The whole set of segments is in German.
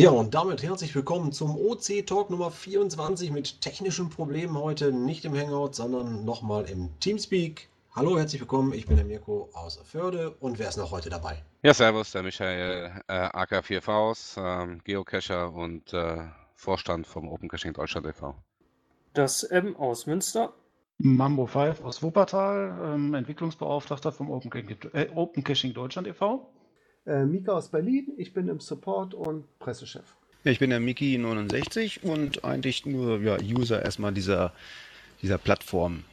Ja, und damit herzlich willkommen zum OC Talk Nummer 24 mit technischen Problemen heute nicht im Hangout, sondern nochmal im Teamspeak. Hallo, herzlich willkommen, ich bin der Mirko aus Förde und wer ist noch heute dabei? Ja, servus, der Michael äh, AK4Vs, äh, Geocacher und äh, Vorstand vom Open Caching Deutschland e.V. Das M aus Münster. Mambo 5 aus Wuppertal, ähm, Entwicklungsbeauftragter vom Open Caching, äh, Open Caching Deutschland e.V. Äh, Mika aus Berlin, ich bin im Support und Pressechef. Ja, ich bin der Miki69 und eigentlich nur ja, User erstmal dieser, dieser Plattform.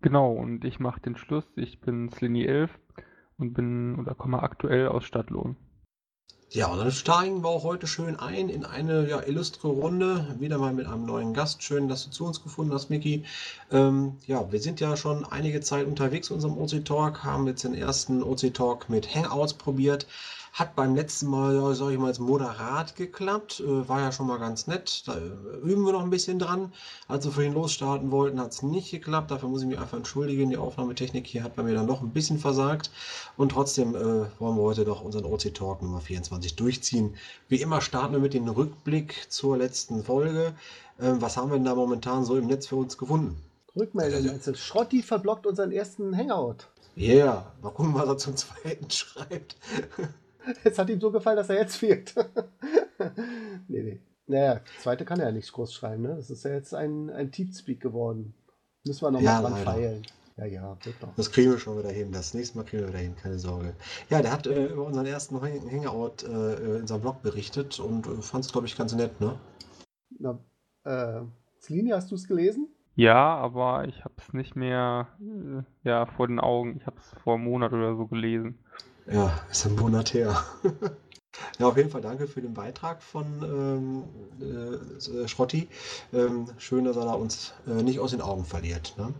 Genau, und ich mache den Schluss. Ich bin Slini11 und bin oder komme aktuell aus Stadtlohn. Ja, und dann steigen wir auch heute schön ein in eine ja, illustre Runde. Wieder mal mit einem neuen Gast. Schön, dass du zu uns gefunden hast, Miki. Ähm, ja, wir sind ja schon einige Zeit unterwegs in unserem OC Talk, haben jetzt den ersten OC Talk mit Hangouts probiert. Hat beim letzten Mal, ja, sag ich mal, als moderat geklappt. Äh, war ja schon mal ganz nett. Da äh, üben wir noch ein bisschen dran. Als wir vorhin losstarten wollten, hat es nicht geklappt. Dafür muss ich mich einfach entschuldigen. Die Aufnahmetechnik hier hat bei mir dann noch ein bisschen versagt. Und trotzdem äh, wollen wir heute doch unseren OC Talk Nummer 24 durchziehen. Wie immer starten wir mit dem Rückblick zur letzten Folge. Äh, was haben wir denn da momentan so im Netz für uns gefunden? Rückmeldung. Also Schrotti verblockt unseren ersten Hangout. Ja, yeah. mal gucken, was er zum zweiten schreibt. Es hat ihm so gefallen, dass er jetzt fehlt. nee, nee. Naja, zweite kann er ja nicht groß schreiben, ne? Das ist ja jetzt ein, ein Teamspeak geworden. Müssen wir nochmal Ja, dran leider. feilen. Ja, ja, wird doch. Das kriegen wir schon wieder hin. Das nächste Mal kriegen wir wieder hin, keine Sorge. Ja, der hat äh, über unseren ersten Hang- Hangout äh, in seinem Blog berichtet und äh, fand es, glaube ich, ganz nett, ne? Na, äh, Celine, hast du es gelesen? Ja, aber ich habe es nicht mehr äh, ja, vor den Augen. Ich habe es vor einem Monat oder so gelesen. Ja, ist ein Monat her. ja, auf jeden Fall danke für den Beitrag von ähm, äh, Schrotti. Ähm, schön, dass er da uns äh, nicht aus den Augen verliert. Ne?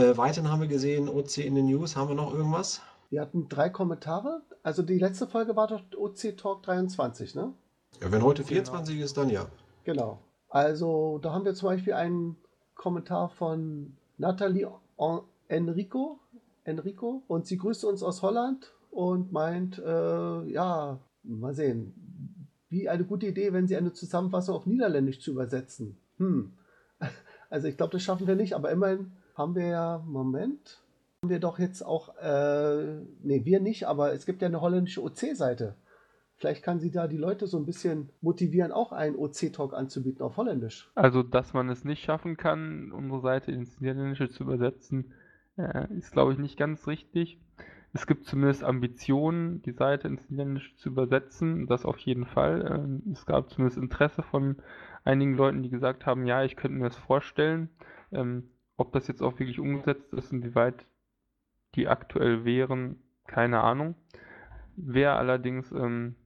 Äh, weiterhin haben wir gesehen, OC in den News. Haben wir noch irgendwas? Wir hatten drei Kommentare. Also die letzte Folge war doch OC Talk 23, ne? Ja, wenn heute 24 ist, dann ja. Genau. Also da haben wir zum Beispiel einen Kommentar von Nathalie En- Enrico, Enrico und sie grüßt uns aus Holland und meint, äh, ja, mal sehen, wie eine gute Idee, wenn sie eine Zusammenfassung auf Niederländisch zu übersetzen. Hm. Also ich glaube, das schaffen wir nicht, aber immerhin haben wir ja, Moment, haben wir doch jetzt auch, äh, nee, wir nicht, aber es gibt ja eine holländische OC-Seite. Vielleicht kann sie da die Leute so ein bisschen motivieren, auch einen OC-Talk anzubieten auf Holländisch. Also, dass man es nicht schaffen kann, unsere Seite ins Niederländische zu übersetzen, äh, ist, glaube ich, nicht ganz richtig. Es gibt zumindest Ambitionen, die Seite ins Niederländische zu übersetzen, das auf jeden Fall. Ähm, es gab zumindest Interesse von einigen Leuten, die gesagt haben, ja, ich könnte mir das vorstellen. Ähm, ob das jetzt auch wirklich umgesetzt ist, inwieweit die aktuell wären, keine Ahnung. Wer allerdings ähm,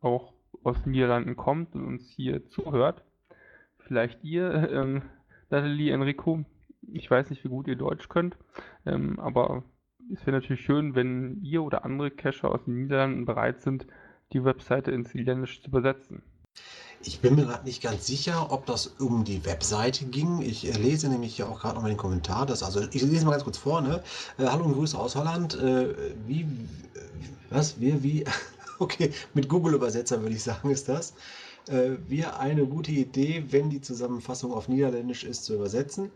auch aus den Niederlanden kommt und uns hier zuhört, vielleicht ihr, ähm, Natalie, Enrico, ich weiß nicht, wie gut ihr Deutsch könnt, ähm, aber es wäre natürlich schön, wenn ihr oder andere Cacher aus den Niederlanden bereit sind, die Webseite ins Niederländische zu übersetzen. Ich bin mir gerade nicht ganz sicher, ob das um die Webseite ging. Ich äh, lese nämlich hier auch gerade noch mal den Kommentar. Das, also ich lese mal ganz kurz vor. Ne? Äh, Hallo und Grüße aus Holland. Äh, wie, äh, was, wir, wie, okay, mit Google-Übersetzer würde ich sagen, ist das. Äh, wir eine gute Idee, wenn die Zusammenfassung auf Niederländisch ist, zu übersetzen.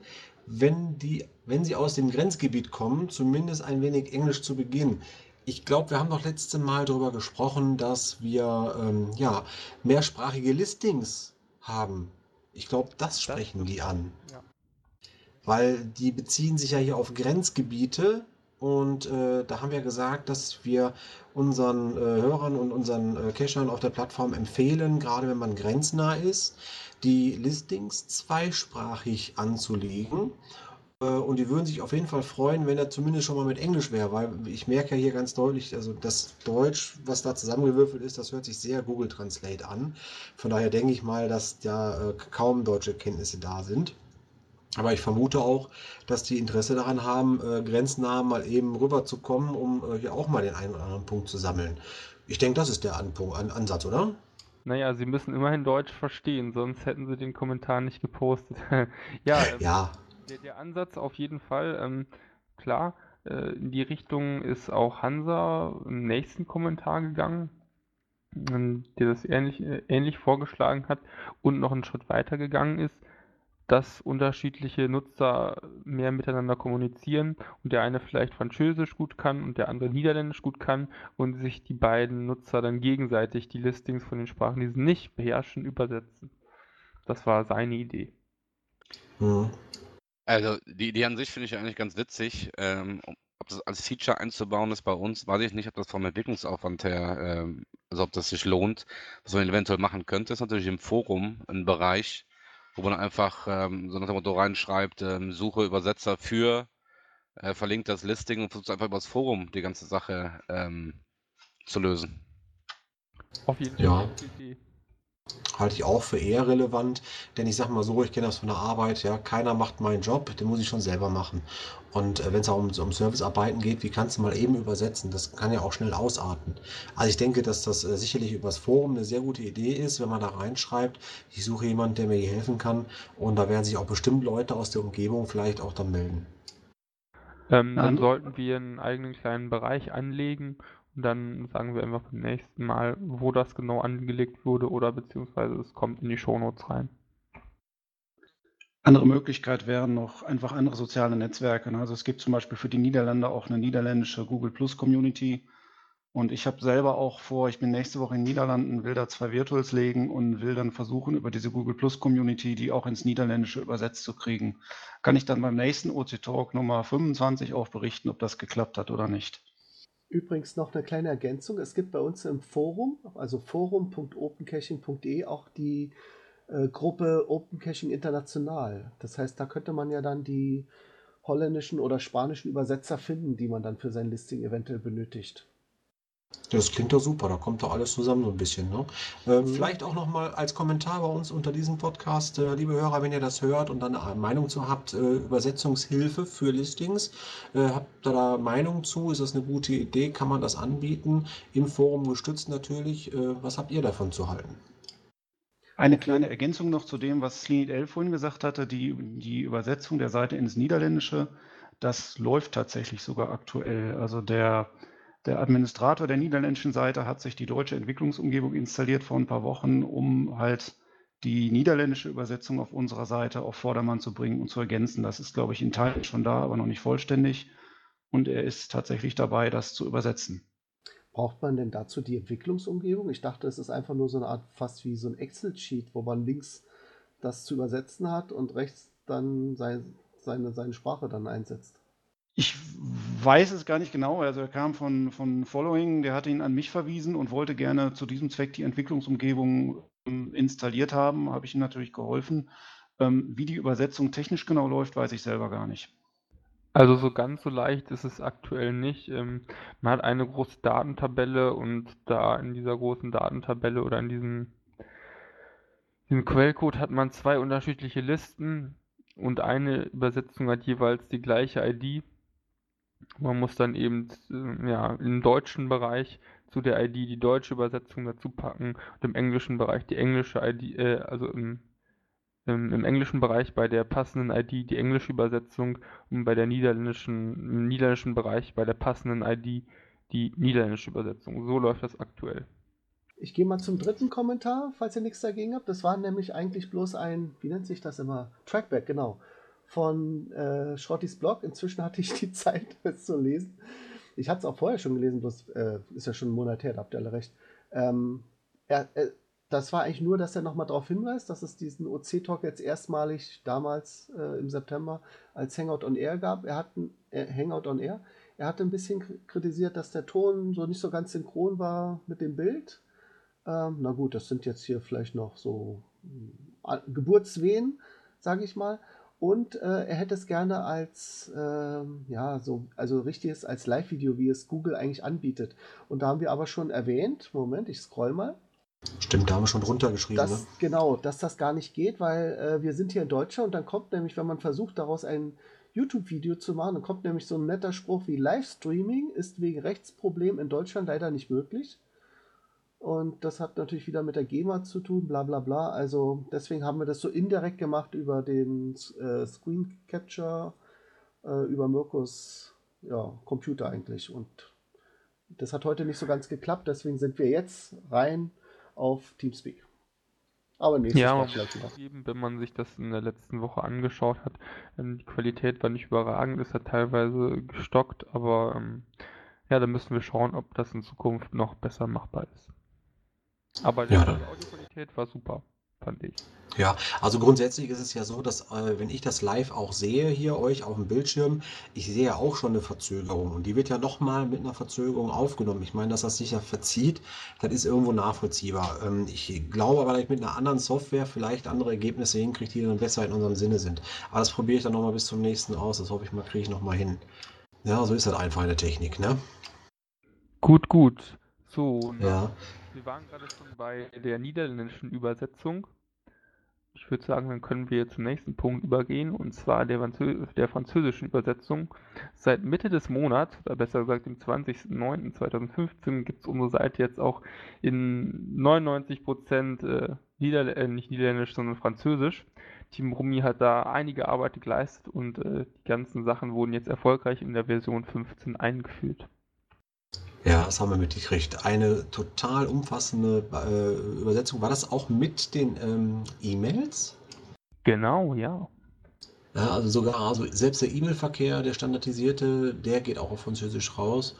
Wenn, die, wenn sie aus dem Grenzgebiet kommen, zumindest ein wenig Englisch zu beginnen. Ich glaube, wir haben doch letzte Mal darüber gesprochen, dass wir ähm, ja, mehrsprachige Listings haben. Ich glaube, das sprechen die an. Ja. Weil die beziehen sich ja hier auf Grenzgebiete und äh, da haben wir gesagt, dass wir unseren äh, Hörern und unseren äh, Cachern auf der Plattform empfehlen, gerade wenn man grenznah ist, die Listings zweisprachig anzulegen. Äh, Und die würden sich auf jeden Fall freuen, wenn er zumindest schon mal mit Englisch wäre, weil ich merke ja hier ganz deutlich, also das Deutsch, was da zusammengewürfelt ist, das hört sich sehr Google Translate an. Von daher denke ich mal, dass da äh, kaum deutsche Kenntnisse da sind. Aber ich vermute auch, dass die Interesse daran haben, äh, grenznah mal eben rüberzukommen, um äh, hier auch mal den einen oder anderen Punkt zu sammeln. Ich denke, das ist der Anpunkt, An Ansatz, oder? Naja, sie müssen immerhin Deutsch verstehen, sonst hätten sie den Kommentar nicht gepostet. ja, ähm, Ja, Der, der Ansatz auf jeden Fall, ähm, klar, äh, in die Richtung ist auch Hansa im nächsten Kommentar gegangen. ähm, der das ähnlich, äh, ähnlich vorgeschlagen hat und noch einen Schritt weiter gegangen ist, dass unterschiedliche Nutzer mehr miteinander kommunizieren und der eine vielleicht Französisch gut kann und der andere Niederländisch gut kann und sich die beiden Nutzer dann gegenseitig die Listings von den Sprachen, die sie nicht beherrschen, übersetzen. Das war seine Idee. Mhm. Also die Idee an sich finde ich eigentlich ganz witzig. Ähm, ob das als Feature einzubauen ist bei uns, weiß ich nicht, ob das vom Entwicklungsaufwand her, ähm, also ob das sich lohnt. Was man eventuell machen könnte, ist natürlich im Forum ein Bereich, wo man einfach ähm, so nach dem Motto reinschreibt, ähm, Suche Übersetzer für, äh, verlinkt das Listing und versucht einfach über das Forum die ganze Sache ähm, zu lösen. Auf jeden Fall. Ja. Halte ich auch für eher relevant, denn ich sag mal so, ich kenne das von der Arbeit, ja, keiner macht meinen Job, den muss ich schon selber machen. Und äh, wenn es auch um, um Servicearbeiten geht, wie kannst du mal eben übersetzen? Das kann ja auch schnell ausarten. Also ich denke, dass das äh, sicherlich übers Forum eine sehr gute Idee ist, wenn man da reinschreibt, ich suche jemanden, der mir hier helfen kann. Und da werden sich auch bestimmt Leute aus der Umgebung vielleicht auch dann melden. Ähm, dann Dann- sollten wir einen eigenen kleinen Bereich anlegen dann sagen wir einfach beim nächsten Mal, wo das genau angelegt wurde oder beziehungsweise es kommt in die Shownotes rein. Andere Möglichkeit wären noch einfach andere soziale Netzwerke. ne? Also es gibt zum Beispiel für die Niederländer auch eine niederländische Google Plus Community. Und ich habe selber auch vor, ich bin nächste Woche in den Niederlanden, will da zwei Virtuals legen und will dann versuchen, über diese Google Plus Community die auch ins Niederländische übersetzt zu kriegen. Kann ich dann beim nächsten OC Talk Nummer 25 auch berichten, ob das geklappt hat oder nicht. Übrigens noch eine kleine Ergänzung. Es gibt bei uns im Forum, also forum.opencaching.de, auch die äh, Gruppe Open Caching International. Das heißt, da könnte man ja dann die holländischen oder spanischen Übersetzer finden, die man dann für sein Listing eventuell benötigt. Das klingt doch super, da kommt doch alles zusammen so ein bisschen. Ne? Äh, Mhm. Vielleicht auch nochmal als Kommentar bei uns unter diesem Podcast, äh, liebe Hörer, wenn ihr das hört und dann eine Meinung zu habt, äh, Übersetzungshilfe für Listings. Äh, habt ihr da Meinung zu? Ist das eine gute Idee? Kann man das anbieten? Im Forum gestützt natürlich. Äh, was habt ihr davon zu halten? Eine kleine Ergänzung noch zu dem, was Slinit L vorhin gesagt hatte, die, die Übersetzung der Seite ins Niederländische, das läuft tatsächlich sogar aktuell. Also der, der Administrator der niederländischen Seite hat sich die deutsche Entwicklungsumgebung installiert vor ein paar Wochen, um halt die niederländische Übersetzung auf unserer Seite auf Vordermann zu bringen und zu ergänzen. Das ist, glaube ich, in Teilen schon da, aber noch nicht vollständig. Und er ist tatsächlich dabei, das zu übersetzen. Braucht man denn dazu die Entwicklungsumgebung? Ich dachte, es ist einfach nur so eine Art, fast wie so ein Excel-Sheet, wo man links das zu übersetzen hat und rechts dann sein, seine, seine Sprache dann einsetzt. Ich weiß es gar nicht genau. Also er kam von, von Following, der hatte ihn an mich verwiesen und wollte gerne zu diesem Zweck die Entwicklungsumgebung ähm, installiert haben. Habe ich ihm natürlich geholfen. Ähm, wie die Übersetzung technisch genau läuft, weiß ich selber gar nicht. Also so ganz so leicht ist es aktuell nicht. Ähm, man hat eine große Datentabelle und da in dieser großen Datentabelle oder in diesem, diesem Quellcode hat man zwei unterschiedliche Listen und eine Übersetzung hat jeweils die gleiche ID. Man muss dann eben äh, ja, im deutschen Bereich zu der ID die deutsche Übersetzung dazu packen und im englischen Bereich die englische ID, äh, also im, im, im englischen Bereich bei der passenden ID die englische Übersetzung und bei der niederländischen, im niederländischen Bereich bei der passenden ID die niederländische Übersetzung. So läuft das aktuell. Ich gehe mal zum dritten Kommentar, falls ihr nichts dagegen habt. Das war nämlich eigentlich bloß ein, wie nennt sich das immer? Trackback, genau. Von äh, Schrottys Blog. Inzwischen hatte ich die Zeit, es zu lesen. Ich hatte es auch vorher schon gelesen, bloß äh, ist ja schon einen Monat her, da habt ihr alle recht. Ähm, er, äh, das war eigentlich nur, dass er nochmal darauf hinweist, dass es diesen OC-Talk jetzt erstmalig damals äh, im September als Hangout on Air gab. Er hat ein äh, Hangout on Air. Er hatte ein bisschen kritisiert, dass der Ton so nicht so ganz synchron war mit dem Bild. Ähm, na gut, das sind jetzt hier vielleicht noch so äh, Geburtswehen, sage ich mal. Und äh, er hätte es gerne als, ähm, ja, so, also richtiges als Live-Video, wie es Google eigentlich anbietet. Und da haben wir aber schon erwähnt, Moment, ich scroll mal, Stimmt, da haben wir schon drunter geschrieben. dass, Ne? genau, dass das gar nicht geht, weil äh, wir sind hier in Deutschland und dann kommt nämlich, wenn man versucht, daraus ein YouTube-Video zu machen, dann kommt nämlich so ein netter Spruch wie Livestreaming ist wegen Rechtsproblem in Deutschland leider nicht möglich. Und das hat natürlich wieder mit der GEMA zu tun, bla bla bla. Also deswegen haben wir das so indirekt gemacht über den äh, Screen Capture, äh, über Mirkos ja, Computer eigentlich. Und das hat heute nicht so ganz geklappt, deswegen sind wir jetzt rein auf Teamspeak. Aber nächstes Ja, Mal vielleicht wieder. zugeben, wenn man sich das in der letzten Woche angeschaut hat, ähm, die Qualität war nicht überragend, es hat teilweise gestockt, aber ähm, ja, da müssen wir schauen, ob das in Zukunft noch besser machbar ist. Aber die Ja, Audioqualität war super, fand ich. Ja, also grundsätzlich ist es ja so, dass äh, wenn ich das live auch sehe hier euch auf dem Bildschirm, ich sehe ja auch schon eine Verzögerung und die wird ja nochmal mit einer Verzögerung aufgenommen. Ich meine, dass das sich ja verzieht, das ist irgendwo nachvollziehbar. Ähm, ich glaube aber, dass ich mit einer anderen Software vielleicht andere Ergebnisse hinkriege, die dann besser in unserem Sinne sind. Aber das probiere ich dann nochmal bis zum nächsten aus. Das hoffe ich mal, kriege ich nochmal hin. Ja, so ist das einfach in der Technik, ne? Gut, gut. So, na, Ja. Wir waren gerade schon bei der niederländischen Übersetzung. Ich würde sagen, dann können wir zum nächsten Punkt übergehen, und zwar der, Franzö der französischen Übersetzung. Seit Mitte des Monats, oder besser gesagt dem 20.09.2015, gibt es unsere Seite jetzt auch in 99% äh, Niederl äh, nicht Niederländisch, sondern Französisch. Team Rumi hat da einige Arbeit geleistet und äh, die ganzen Sachen wurden jetzt erfolgreich in der Version 15 eingeführt. Ja, das haben wir mitgekriegt. Eine total umfassende äh, Übersetzung. War das auch mit den ähm, E-Mails? Genau, ja. Ja, also sogar, also selbst der E-Mail-Verkehr, der standardisierte, der geht auch auf Französisch raus.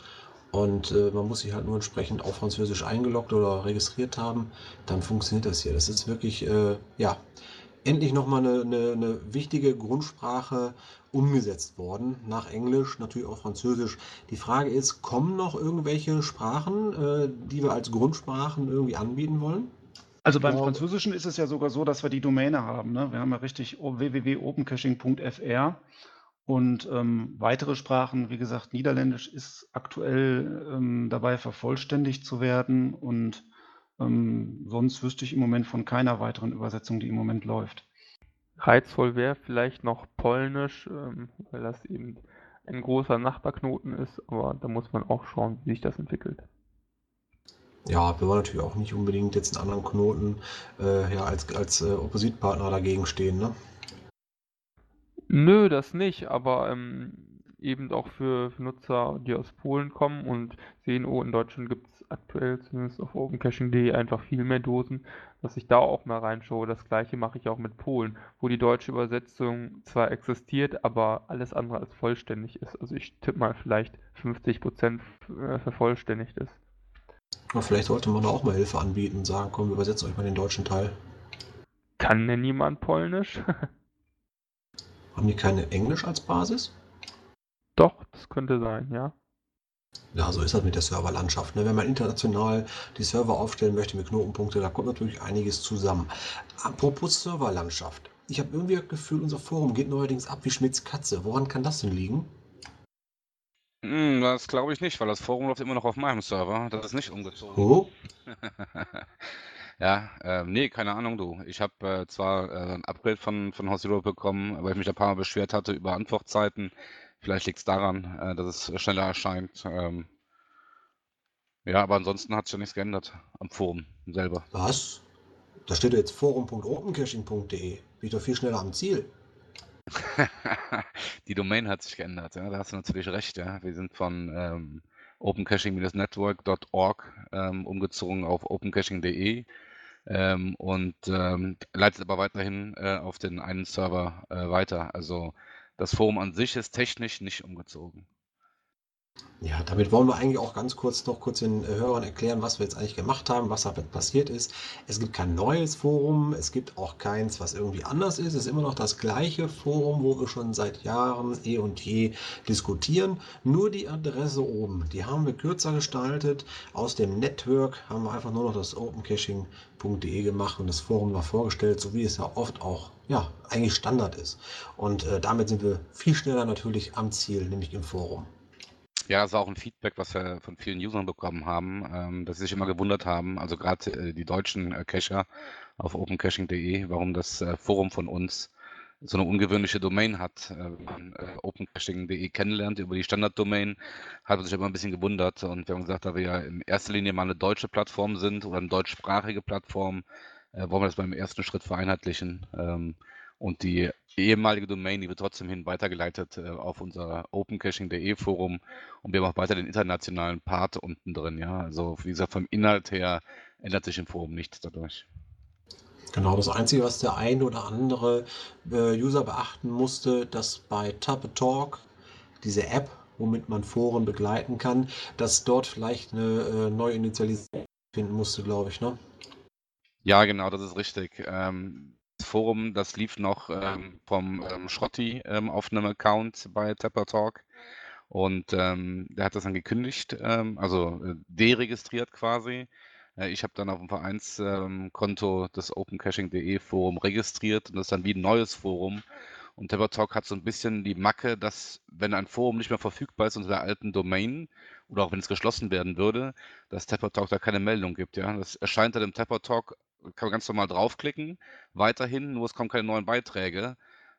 Und äh, man muss sich halt nur entsprechend auf Französisch eingeloggt oder registriert haben. Dann funktioniert das hier. Das ist wirklich, äh, ja, endlich nochmal eine, eine, eine wichtige Grundsprache umgesetzt worden. Nach Englisch, natürlich auch Französisch. Die Frage ist, kommen noch irgendwelche Sprachen, äh, die wir als Grundsprachen irgendwie anbieten wollen? Also beim Ja. Französischen ist es ja sogar so, dass wir die Domäne haben. Ne? Wir haben ja richtig www.opencaching.fr und ähm, weitere Sprachen, wie gesagt, Niederländisch ist aktuell ähm, dabei vervollständigt zu werden und ähm, sonst wüsste ich im Moment von keiner weiteren Übersetzung, die im Moment läuft. Reizvoll wäre vielleicht noch Polnisch, ähm, weil das eben ein großer Nachbarknoten ist, aber da muss man auch schauen, wie sich das entwickelt. Ja, wir wollen natürlich auch nicht unbedingt jetzt einen anderen Knoten äh, ja, als, als äh, Oppositpartner dagegen stehen, ne? Nö, das nicht, aber ähm, eben auch für, für Nutzer, die aus Polen kommen und sehen, oh, in Deutschland gibt es aktuell zumindest auf opencaching.de einfach viel mehr Dosen, dass ich da auch mal reinschaue. Das gleiche mache ich auch mit Polen, wo die deutsche Übersetzung zwar existiert, aber alles andere als vollständig ist. Also ich tippe mal vielleicht 50% äh, vervollständigt ist. Aber vielleicht sollte man da auch mal Hilfe anbieten und sagen, komm, wir übersetzen euch mal den deutschen Teil. Kann denn niemand Polnisch? Haben die keine Englisch als Basis? Doch, das könnte sein, ja. Ja, so ist das mit der Serverlandschaft. Ne? Wenn man international die Server aufstellen möchte mit Knotenpunkte, da kommt natürlich einiges zusammen. Apropos Serverlandschaft. Ich habe irgendwie das Gefühl, unser Forum geht neuerdings ab wie Schmidts Katze. Woran kann das denn liegen? Hm, das glaube ich nicht, weil das Forum läuft immer noch auf meinem Server. Das ist nicht umgezogen. Oh, Ja, ähm, nee, keine Ahnung, du. Ich habe äh, zwar äh, ein Upgrade von, von Europe bekommen, weil ich mich ein paar Mal beschwert hatte über Antwortzeiten. Vielleicht liegt es daran, äh, dass es schneller erscheint. Ähm, ja, aber ansonsten hat sich ja nichts geändert am Forum selber. was? Da steht ja jetzt forum.opencaching.de. Bin doch viel schneller am Ziel. Die Domain hat sich geändert, ja, da hast du natürlich recht, ja. Wir sind von ähm, opencaching-network.org ähm, umgezogen auf opencaching.de ähm, und ähm, leitet aber weiterhin äh, auf den einen Server äh, weiter. Also das Forum an sich ist technisch nicht umgezogen. Ja, damit wollen wir eigentlich auch ganz kurz noch kurz den Hörern erklären, was wir jetzt eigentlich gemacht haben, was damit passiert ist. Es gibt kein neues Forum, es gibt auch keins, was irgendwie anders ist. Es ist immer noch das gleiche Forum, wo wir schon seit Jahren eh und je diskutieren. Nur die Adresse oben, die haben wir kürzer gestaltet. Aus dem Network haben wir einfach nur noch das opencaching.de gemacht und das Forum noch vorgestellt, so wie es ja oft auch ja, eigentlich Standard ist. Und äh, damit sind wir viel schneller natürlich am Ziel, nämlich im Forum. Ja, das war auch ein Feedback, was wir von vielen Usern bekommen haben, ähm, dass sie sich immer gewundert haben, also gerade äh, die deutschen äh, Cacher auf opencaching.de, warum das äh, Forum von uns so eine ungewöhnliche Domain hat. Wenn man opencaching.de kennenlernt über die Standarddomain, hat man sich immer ein bisschen gewundert und wir haben gesagt, da wir ja in erster Linie mal eine deutsche Plattform sind oder eine deutschsprachige Plattform, wollen wir das beim ersten Schritt vereinheitlichen. Ähm, Und die ehemalige Domain, die wird trotzdem hin weitergeleitet äh, auf unser opencaching.de Forum und wir haben auch weiter den internationalen Part unten drin, ja. Also wie gesagt, vom Inhalt her ändert sich im Forum nichts dadurch. Genau, das Einzige, was der ein oder andere äh, User beachten musste, dass bei Tappe Talk, diese App, womit man Foren begleiten kann, dass dort vielleicht eine äh, neue Initialisierung finden musste, glaube ich, ne? Ja, genau, das ist richtig. Ähm, Forum, das lief noch ähm, vom ähm, Schrotti ähm, auf einem Account bei Tapper Talk. Und ähm, der hat das dann gekündigt, ähm, also äh, deregistriert quasi. Äh, ich habe dann auf dem Vereinskonto ähm, des opencaching.de Forum registriert und das ist dann wie ein neues Forum. Und Talk hat so ein bisschen die Macke, dass wenn ein Forum nicht mehr verfügbar ist unter der alten Domain oder auch wenn es geschlossen werden würde, dass Talk da keine Meldung gibt. Ja, das erscheint dann im Talk, kann man ganz normal draufklicken, weiterhin, nur es kommen keine neuen Beiträge.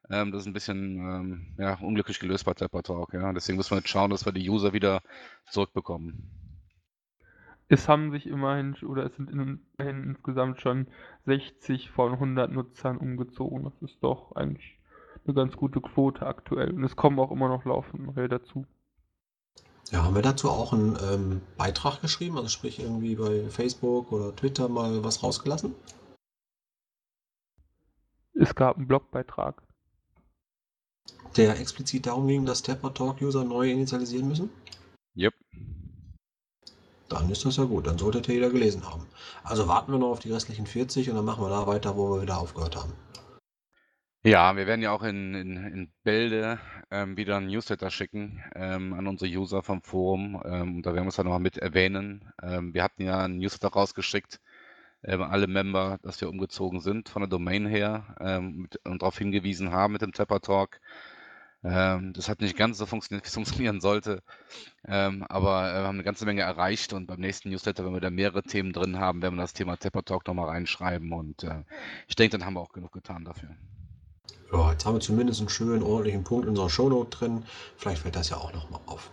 Ähm, das ist ein bisschen ähm, ja, unglücklich gelöst bei Talk. Ja, deswegen müssen wir jetzt schauen, dass wir die User wieder zurückbekommen. Es haben sich immerhin, oder es sind immerhin insgesamt schon 60 von 100 Nutzern umgezogen. Das ist doch eigentlich eine ganz gute Quote aktuell. Und es kommen auch immer noch laufend neue dazu. Ja, haben wir dazu auch einen ähm, Beitrag geschrieben? Also sprich irgendwie bei Facebook oder Twitter mal was rausgelassen? Es gab einen Blogbeitrag. Der explizit darum ging, dass Tapper Talk User neu initialisieren müssen? Yep. Dann ist das ja gut, dann solltet ihr jeder gelesen haben. Also warten wir noch auf die restlichen 40 und dann machen wir da weiter, wo wir wieder aufgehört haben. Ja, wir werden ja auch in, in, in Bälde ähm, wieder ein Newsletter schicken ähm, an unsere User vom Forum. Ähm, da werden wir es dann nochmal mit erwähnen. Ähm, wir hatten ja ein Newsletter rausgeschickt, ähm, alle Member, dass wir umgezogen sind von der Domain her ähm, mit, und darauf hingewiesen haben mit dem Tepper Talk. Das hat nicht ganz so funktioniert, wie es funktionieren sollte. Aber wir haben eine ganze Menge erreicht und beim nächsten Newsletter, wenn wir da mehrere Themen drin haben, werden wir das Thema Tepper Talk nochmal reinschreiben und äh, ich denke, dann haben wir auch genug getan dafür. Ja, jetzt haben wir zumindest einen schönen, ordentlichen Punkt in unserer Shownote drin. Vielleicht fällt das ja auch nochmal auf.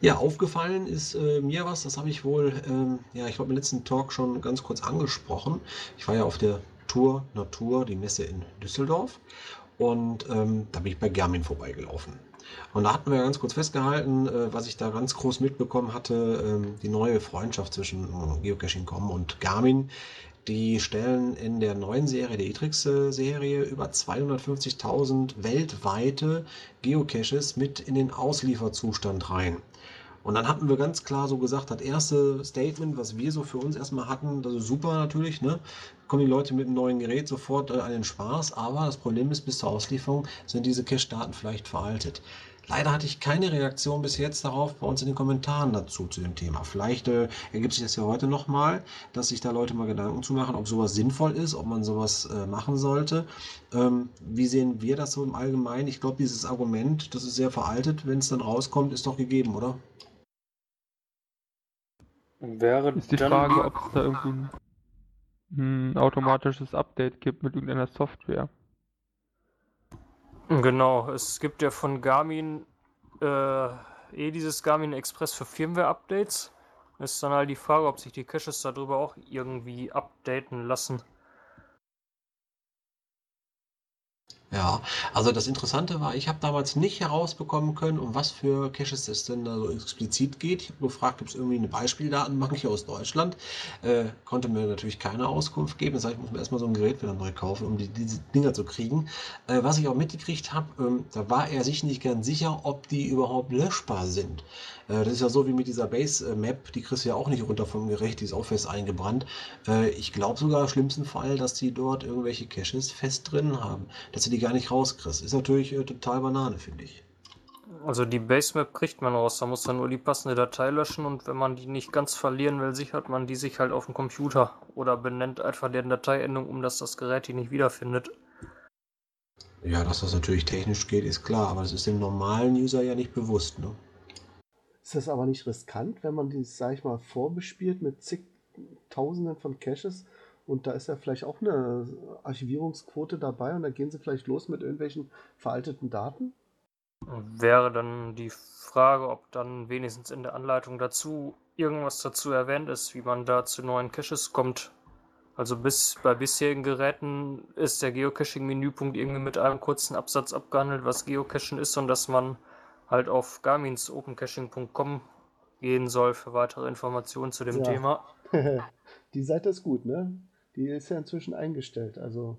Ja, aufgefallen ist äh, mir was, das habe ich wohl, ähm, ja, ich glaube im letzten Talk schon ganz kurz angesprochen. Ich war ja auf der Tour Natur, die Messe in Düsseldorf und ähm, da bin ich bei Garmin vorbeigelaufen. Und da hatten wir ganz kurz festgehalten, äh, was ich da ganz groß mitbekommen hatte, ähm, die neue Freundschaft zwischen äh, Geocaching.com und Garmin. Die stellen in der neuen Serie, der Etrix-Serie, über 250.000 weltweite Geocaches mit in den Auslieferzustand rein. Und dann hatten wir ganz klar so gesagt, das erste Statement, was wir so für uns erstmal hatten, das ist super natürlich, ne? Kommen die Leute mit einem neuen Gerät sofort äh, an den Spaß, aber das Problem ist, bis zur Auslieferung sind diese Cache-Daten vielleicht veraltet. Leider hatte ich keine Reaktion bis jetzt darauf bei uns in den Kommentaren dazu zu dem Thema. Vielleicht äh, ergibt sich das ja heute nochmal, dass sich da Leute mal Gedanken zu machen, ob sowas sinnvoll ist, ob man sowas äh, machen sollte. Ähm, wie sehen wir das so im Allgemeinen? Ich glaube, dieses Argument, das ist sehr veraltet, wenn es dann rauskommt, ist doch gegeben, oder? Wäre ist die Frage, ob es da irgendwie ein, ein automatisches Update gibt mit irgendeiner Software. Genau, es gibt ja von Garmin äh, eh dieses Garmin Express für Firmware-Updates. Ist dann halt die Frage, ob sich die Caches darüber auch irgendwie updaten lassen. Ja, also das Interessante war, ich habe damals nicht herausbekommen können, um was für Caches es denn da so explizit geht. Ich habe gefragt, ob es irgendwie eine Beispieldatenbank hier aus Deutschland. Äh, konnte mir natürlich keine Auskunft geben. Das heißt, ich muss mir erstmal so ein Gerät wieder neu kaufen, um die, diese Dinger zu kriegen. Äh, was ich auch mitgekriegt habe, ähm, da war er sich nicht ganz sicher, ob die überhaupt löschbar sind. Äh, das ist ja so wie mit dieser Base-Map, die kriegst du ja auch nicht runter vom Gerät, die ist auch fest eingebrannt. Äh, ich glaube sogar im schlimmsten Fall, dass die dort irgendwelche Caches fest drin haben, dass du die gar nicht rauskriegst. Ist natürlich äh, total Banane, finde ich. Also die Basemap kriegt man raus, da muss man nur die passende Datei löschen und wenn man die nicht ganz verlieren will, sichert man die sich halt auf dem Computer oder benennt einfach deren Dateiendung, um dass das Gerät die nicht wiederfindet. Ja, dass das natürlich technisch geht, ist klar, aber das ist dem normalen User ja nicht bewusst, ne? Ist das aber nicht riskant, wenn man die, sag ich mal, vorbespielt mit zigtausenden von Caches und da ist ja vielleicht auch eine Archivierungsquote dabei und da gehen sie vielleicht los mit irgendwelchen veralteten Daten? Wäre dann die Frage, ob dann wenigstens in der Anleitung dazu irgendwas dazu erwähnt ist, wie man da zu neuen Caches kommt. Also bis bei bisherigen Geräten ist der Geocaching-Menüpunkt irgendwie mit einem kurzen Absatz abgehandelt, was Geocachen ist und dass man halt auf garmins opencaching.com gehen soll für weitere Informationen zu dem Ja. Thema. Die Seite ist gut, ne? Die ist ja inzwischen eingestellt. Also,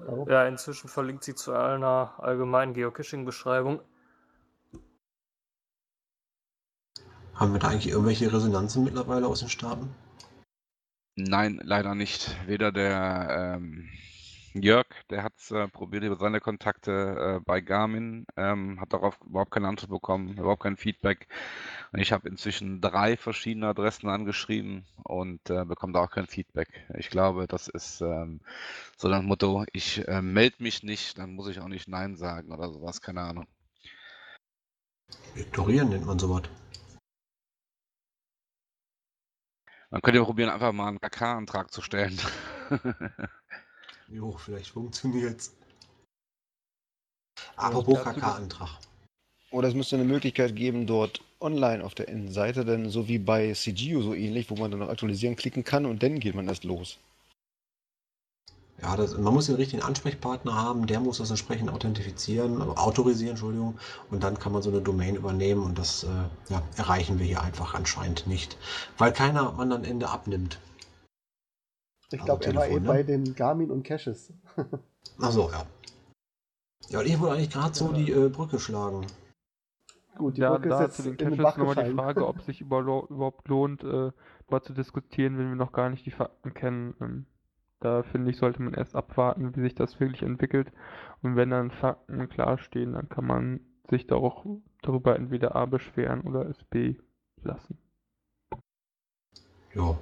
darauf- Ja, inzwischen verlinkt sie zu einer allgemeinen Geocaching-Beschreibung. Haben wir da eigentlich irgendwelche Resonanzen mittlerweile aus den Staaten? Nein, leider nicht. Weder der ähm, Jörg, der hat es äh, probiert über seine Kontakte äh, bei Garmin, ähm, hat darauf überhaupt keine Antwort bekommen, überhaupt kein Feedback. Und ich habe inzwischen drei verschiedene Adressen angeschrieben und äh, bekomme da auch kein Feedback. Ich glaube, das ist ähm, so das Motto, ich äh, melde mich nicht, dann muss ich auch nicht Nein sagen oder sowas, keine Ahnung. Ignorieren nennt man sowas. Man könnte ja probieren, einfach mal einen KK-Antrag zu stellen. Jo, vielleicht funktioniert's. Apropos KK-Antrag. Oder es müsste eine Möglichkeit geben, dort online auf der Innenseite, denn so wie bei CGU so ähnlich, wo man dann noch aktualisieren klicken kann und dann geht man erst los. Ja, das, man muss den richtigen Ansprechpartner haben, der muss das entsprechend authentifizieren, also autorisieren, Entschuldigung, und dann kann man so eine Domain übernehmen und das äh, ja, erreichen wir hier einfach anscheinend nicht, weil keiner man am Ende abnimmt. Ich Also glaube, er war eben ne? bei den Garmin und Caches. Ach so, ja. Ja, und ich wollte eigentlich gerade so die äh, Brücke schlagen. Gut, die Ja, Brücke ist da jetzt zu den Caches nochmal die. Frage, ob sich über, überhaupt lohnt, äh, mal zu diskutieren, wenn wir noch gar nicht die Fakten kennen. Ähm, da finde ich, sollte man erst abwarten, wie sich das wirklich entwickelt. Und wenn dann Fakten klar stehen, dann kann man sich da auch darüber entweder A beschweren oder es B lassen. Ja.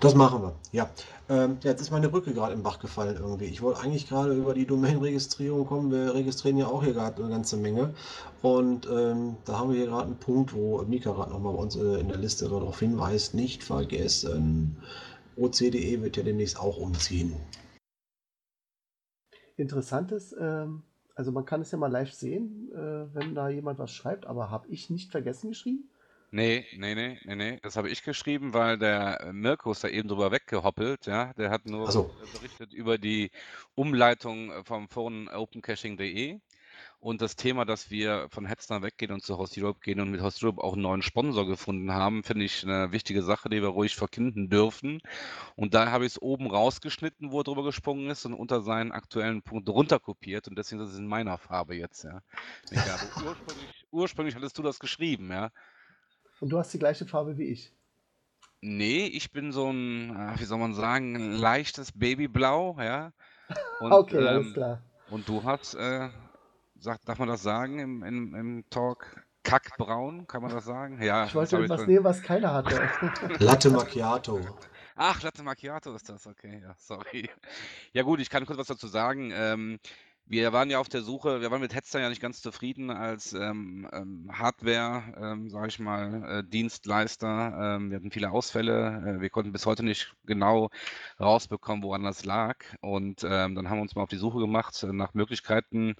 Das machen wir. Ja. Ähm, jetzt ist meine Brücke gerade im Bach gefallen irgendwie. Ich wollte eigentlich gerade über die Domain-Registrierung kommen. Wir registrieren ja auch hier gerade eine ganze Menge. Und ähm, da haben wir hier gerade einen Punkt, wo Mika gerade nochmal bei uns äh, in der Liste darauf hinweist. Nicht vergessen, OCDE wird ja demnächst auch umziehen. Interessant ist, ähm, also man kann es ja mal live sehen, äh, wenn da jemand was schreibt, aber habe ich nicht vergessen geschrieben? Nee, nee, nee, nee, nee. Das habe ich geschrieben, weil der äh, Mirko ist da eben drüber weggehoppelt, ja. Der hat nur Ach so. äh, berichtet über die Umleitung äh, vom Phone opencaching.de und das Thema, dass wir von Hetzner weggehen und zu Host Europe gehen und mit Host Europe auch einen neuen Sponsor gefunden haben, finde ich eine wichtige Sache, die wir ruhig verkünden dürfen. Und da habe ich es oben rausgeschnitten, wo er drüber gesprungen ist und unter seinen aktuellen Punkt runterkopiert und deswegen ist es in meiner Farbe jetzt, ja. Aber ursprünglich, ursprünglich hattest du das geschrieben, ja. Und du hast die gleiche Farbe wie ich. Nee, ich bin so ein, ah, wie soll man sagen, ein leichtes Babyblau, ja. Und, okay, alles ähm, klar. und du hast, äh, sagt, darf man das sagen im, im, im Talk? Kackbraun, kann man das sagen? Ja, Ich wollte hab ich was schon- nehmen, was keiner hatte. Latte Macchiato. Ach, Latte Macchiato ist das, okay, ja, sorry. Ja gut, ich kann kurz was dazu sagen. Ähm, wir waren ja auf der Suche, wir waren mit Headster ja nicht ganz zufrieden als ähm, ähm, Hardware, ähm, sage ich mal, äh, Dienstleister. Ähm, wir hatten viele Ausfälle. Äh, wir konnten bis heute nicht genau rausbekommen, woran das lag. Und ähm, dann haben wir uns mal auf die Suche gemacht nach Möglichkeiten,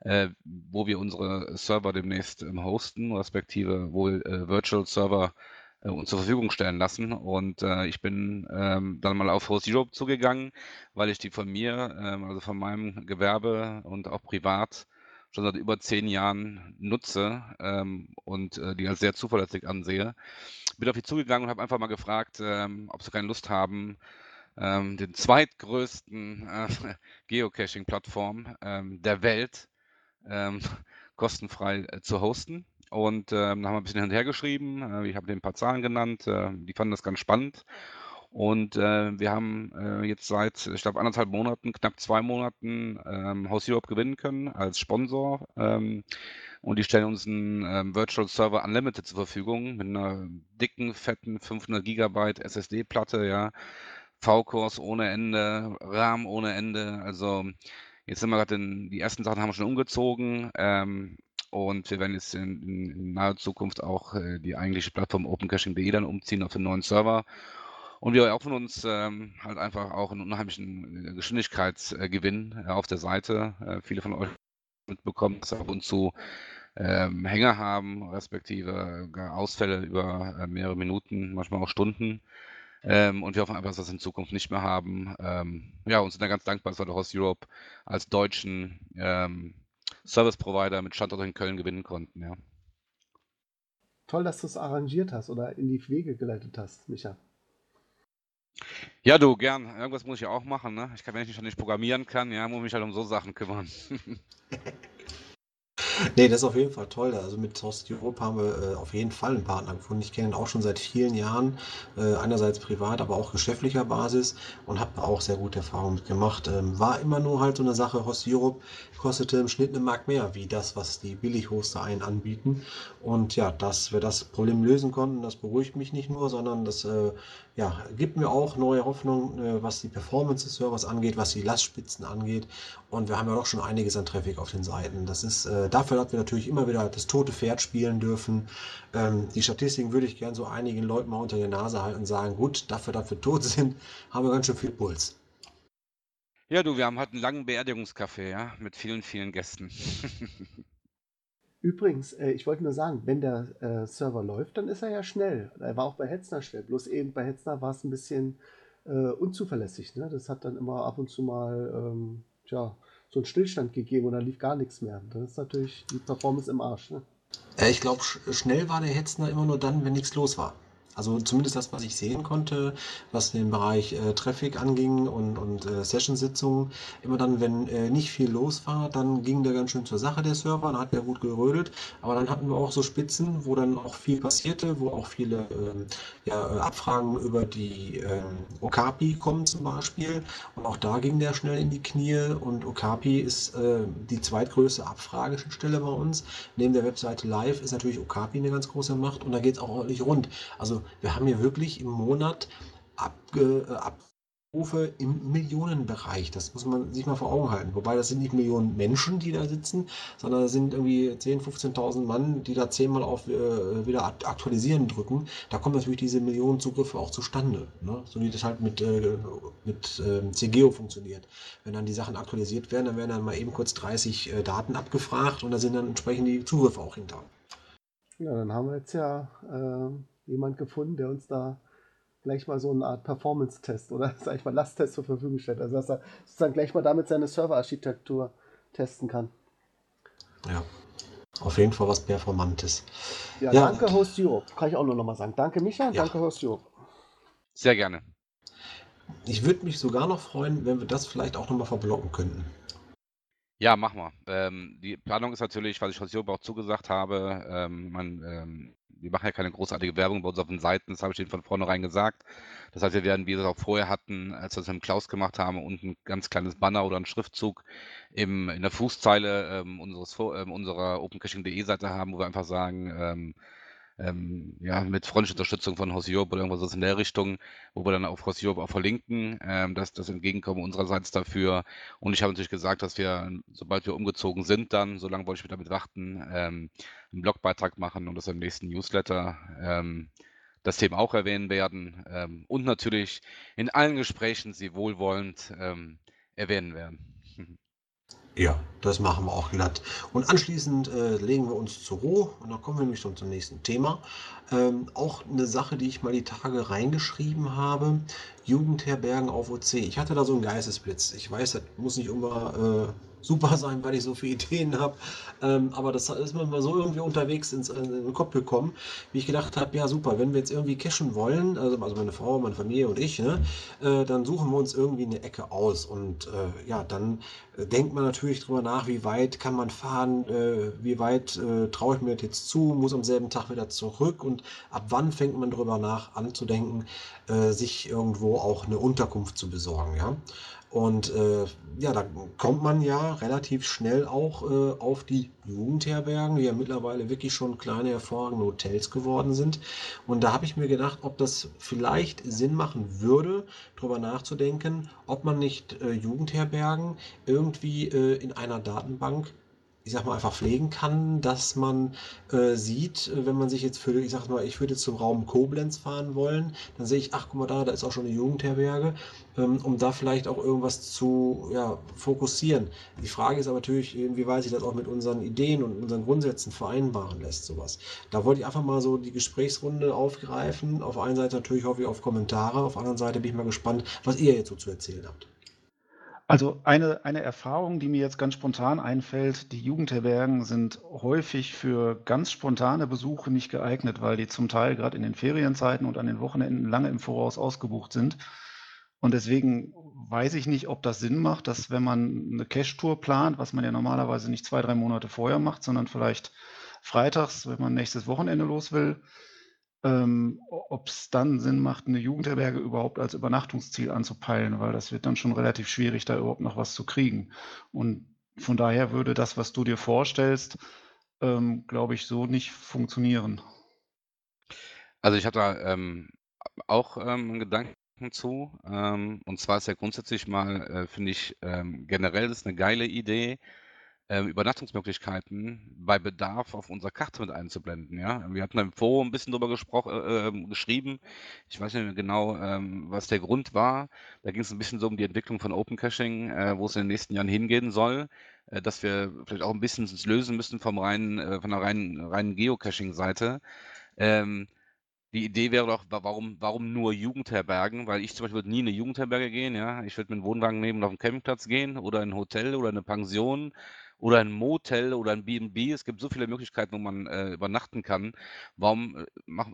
äh, wo wir unsere Server demnächst ähm, hosten, respektive wo äh, Virtual Server äh, uns zur Verfügung stellen lassen. Und äh, ich bin ähm, dann mal auf Host Europe zugegangen, weil ich die von mir, ähm, also von meinem Gewerbe und auch privat schon seit über zehn Jahren nutze ähm, und äh, die als sehr zuverlässig ansehe. Bin auf die zugegangen und habe einfach mal gefragt, ähm, ob sie keine Lust haben, ähm, den zweitgrößten äh, Geocaching-Plattform ähm, der Welt kostenfrei äh, zu hosten. Und da haben wir ein bisschen hin und her geschrieben. Äh, ich habe denen ein paar Zahlen genannt. Äh, die fanden das ganz spannend. Und äh, wir haben äh, jetzt seit, ich glaube, anderthalb Monaten, knapp zwei Monaten ähm, House Europe gewinnen können als Sponsor. Ähm, und die stellen uns einen ähm, Virtual Server Unlimited zur Verfügung mit einer dicken, fetten 500 Gigabyte SSD-Platte, ja. V-Cores ohne Ende, RAM ohne Ende. Also jetzt sind wir gerade in, die ersten Sachen haben wir schon umgezogen. Ähm, und wir werden jetzt in, in, naher Zukunft auch äh, die eigentliche Plattform OpenCaching.de dann umziehen auf den neuen Server. Und wir erhoffen uns ähm, halt einfach auch einen unheimlichen äh, Geschwindigkeitsgewinn äh, auf der Seite. Äh, viele von euch mitbekommen, dass wir ab und zu ähm, Hänger haben, respektive gar Ausfälle über äh, mehrere Minuten, manchmal auch Stunden. Ähm, und wir hoffen einfach, dass wir das in Zukunft nicht mehr haben. Ähm, ja, und sind da ganz dankbar, dass wir Host Europe als deutschen ähm, Service Provider mit Standort in Köln gewinnen konnten. Ja. Toll, dass du es arrangiert hast oder in die Wege geleitet hast, Micha. Ja, du, gern. Irgendwas muss ich ja auch machen. Ne? Ich kann, wenn ich nicht, nicht programmieren kann, ja, muss ich mich halt um so Sachen kümmern. Nee, das ist auf jeden Fall toll. Also mit Host Europe haben wir äh, auf jeden Fall einen Partner gefunden. Ich kenne ihn auch schon seit vielen Jahren, äh, einerseits privat, aber auch geschäftlicher Basis und habe auch sehr gute Erfahrungen mit gemacht. Ähm, war immer nur halt so eine Sache, Host Europe kostete im Schnitt eine Mark mehr, wie das, was die Billighoster einen anbieten. Und ja, dass wir das Problem lösen konnten, das beruhigt mich nicht nur, sondern das äh, ja, gibt mir auch neue Hoffnung, äh, was die Performance des Servers angeht, was die Lastspitzen angeht. Und wir haben ja doch schon einiges an Traffic auf den Seiten. Das ist äh, dafür, dass wir natürlich immer wieder das tote Pferd spielen dürfen. Ähm, die Statistiken würde ich gern so einigen Leuten mal unter die Nase halten und sagen, gut, dafür, dass wir tot sind, haben wir ganz schön viel Puls. Ja, du, wir haben halt einen langen Beerdigungskaffee, ja, mit vielen, vielen Gästen. Übrigens, äh, ich wollte nur sagen, wenn der äh, Server läuft, dann ist er ja schnell. Er war auch bei Hetzner schnell. Bloß eben bei Hetzner war es ein bisschen äh, unzuverlässig. Ne? Das hat dann immer ab und zu mal ähm, tja, so einen Stillstand gegeben und dann lief gar nichts mehr. Das ist natürlich die Performance im Arsch. Ne? Äh, ich glaube, sch schnell war der Hetzner immer nur dann, wenn nichts los war. Also zumindest das, was ich sehen konnte, was den Bereich äh, Traffic anging und, und äh, Sessionsitzungen. Immer dann, wenn äh, nicht viel los war, dann ging der ganz schön zur Sache der Server, dann hat der gut gerödelt. Aber dann hatten wir auch so Spitzen, wo dann auch viel passierte, wo auch viele ähm, ja, Abfragen über die ähm, Okapi kommen zum Beispiel. Und auch da ging der schnell in die Knie. Und Okapi ist äh, die zweitgrößte Abfragestelle bei uns. Neben der Webseite Live ist natürlich Okapi eine ganz große Macht und da geht es auch ordentlich rund. Also wir haben hier wirklich im Monat Abge, äh, Abrufe im Millionenbereich. Das muss man sich mal vor Augen halten. Wobei das sind nicht Millionen Menschen, die da sitzen, sondern das sind irgendwie 10.000, 15.000 Mann, die da zehnmal auf äh, wieder aktualisieren drücken. Da kommen natürlich diese Millionen Zugriffe auch zustande. Ne? So wie das halt mit, äh, mit äh, CGO funktioniert. Wenn dann die Sachen aktualisiert werden, dann werden dann mal eben kurz 30 äh, Daten abgefragt und da sind dann entsprechend die Zugriffe auch hinter. Ja, dann haben wir jetzt ja äh, jemand gefunden, der uns da gleich mal so eine Art Performance-Test oder sag ich mal Lasttest zur Verfügung stellt. Also dass er sozusagen gleich mal damit seine Serverarchitektur testen kann. Ja, auf jeden Fall was Performantes. Ja, ja. danke Host Europe. Kann ich auch nur noch mal sagen. Danke Micha, ja. danke Host Europe. Sehr gerne. Ich würde mich sogar noch freuen, wenn wir das vielleicht auch noch mal verblocken könnten. Ja, machen wir. Ähm, die Planung ist natürlich, was ich Host Europe auch zugesagt habe, ähm, man ähm, wir machen ja keine großartige Werbung bei uns auf den Seiten, das habe ich Ihnen von vornherein gesagt. Das heißt, wir werden, wie wir es auch vorher hatten, als wir es mit Klaus gemacht haben, unten ein ganz kleines Banner oder einen Schriftzug im, in der Fußzeile ähm, unseres, ähm, unserer opencaching.de-Seite haben, wo wir einfach sagen, ähm, ähm, ja, mit freundlicher Unterstützung von Job oder irgendwas in der Richtung, wo wir dann auf Job auch verlinken, ähm, dass das Entgegenkommen unsererseits dafür. Und ich habe natürlich gesagt, dass wir, sobald wir umgezogen sind, dann, so lange wollte ich damit warten, ähm, einen Blogbeitrag machen und das im nächsten Newsletter ähm, das Thema auch erwähnen werden ähm, und natürlich in allen Gesprächen Sie wohlwollend ähm, erwähnen werden. Ja, das machen wir auch glatt. Und anschließend äh, legen wir uns zur Ruhe und dann kommen wir nämlich schon zum nächsten Thema. Ähm, auch eine Sache, die ich mal die Tage reingeschrieben habe. Jugendherbergen auf OC. Ich hatte da so einen Geistesblitz. Ich weiß, das muss nicht immer äh, super sein, weil ich so viele Ideen habe. Ähm, aber das ist mir mal so irgendwie unterwegs ins, in den Kopf gekommen, wie ich gedacht habe, ja super, wenn wir jetzt irgendwie cashen wollen, also, also meine Frau, meine Familie und ich, ne, äh, dann suchen wir uns irgendwie eine Ecke aus. Und äh, ja, dann äh, denkt man natürlich drüber nach, wie weit kann man fahren, äh, wie weit äh, traue ich mir das jetzt zu, muss am selben Tag wieder zurück und ab wann fängt man drüber nach anzudenken, äh, sich irgendwo auch eine Unterkunft zu besorgen, ja. Und äh, ja, da kommt man ja relativ schnell auch äh, auf die Jugendherbergen, die ja mittlerweile wirklich schon kleine, hervorragende Hotels geworden sind. Und da habe ich mir gedacht, ob das vielleicht Sinn machen würde, darüber nachzudenken, ob man nicht äh, Jugendherbergen irgendwie äh, in einer Datenbank ich sag mal, einfach pflegen kann, dass man äh, sieht, äh, wenn man sich jetzt für, ich sag mal, ich würde zum Raum Koblenz fahren wollen, dann sehe ich, ach, guck mal da, da ist auch schon eine Jugendherberge, ähm, um da vielleicht auch irgendwas zu ja, fokussieren. Die Frage ist aber natürlich, inwieweit sich das auch mit unseren Ideen und unseren Grundsätzen vereinbaren lässt, sowas. Da wollte ich einfach mal so die Gesprächsrunde aufgreifen. Auf einer Seite natürlich hoffe ich auf Kommentare, auf der anderen Seite bin ich mal gespannt, was ihr jetzt so zu erzählen habt. Also eine, eine Erfahrung, die mir jetzt ganz spontan einfällt, die Jugendherbergen sind häufig für ganz spontane Besuche nicht geeignet, weil die zum Teil gerade in den Ferienzeiten und an den Wochenenden lange im Voraus ausgebucht sind. Und deswegen weiß ich nicht, ob das Sinn macht, dass wenn man eine Cash-Tour plant, was man ja normalerweise nicht zwei, drei Monate vorher macht, sondern vielleicht freitags, wenn man nächstes Wochenende los will, ähm, ob es dann Sinn macht, eine Jugendherberge überhaupt als Übernachtungsziel anzupeilen, weil das wird dann schon relativ schwierig, da überhaupt noch was zu kriegen. Und von daher würde das, was du dir vorstellst, ähm, glaube ich, so nicht funktionieren. Also ich habe da ähm, auch ähm, einen Gedanken zu. Ähm, und zwar ist ja grundsätzlich mal, äh, finde ich, ähm, generell ist eine geile Idee, ähm, Übernachtungsmöglichkeiten bei Bedarf auf unserer Karte mit einzublenden, ja. Wir hatten im Forum ein bisschen drüber äh, ähm, geschrieben. Ich weiß nicht mehr genau, ähm, was der Grund war. Da ging es ein bisschen so um die Entwicklung von Open Caching, äh, wo es in den nächsten Jahren hingehen soll, äh, dass wir vielleicht auch ein bisschen uns lösen müssen vom reinen, äh, von der reinen, reinen Geocaching-Seite. Ähm, die Idee wäre doch, warum, warum nur Jugendherbergen? Weil ich zum Beispiel würde nie in eine Jugendherberge gehen, ja. Ich würde mit einem Wohnwagen nehmen und auf den Campingplatz gehen oder in ein Hotel oder eine Pension oder ein Motel oder ein B&B. Es gibt so viele Möglichkeiten, wo man äh, übernachten kann. Warum äh,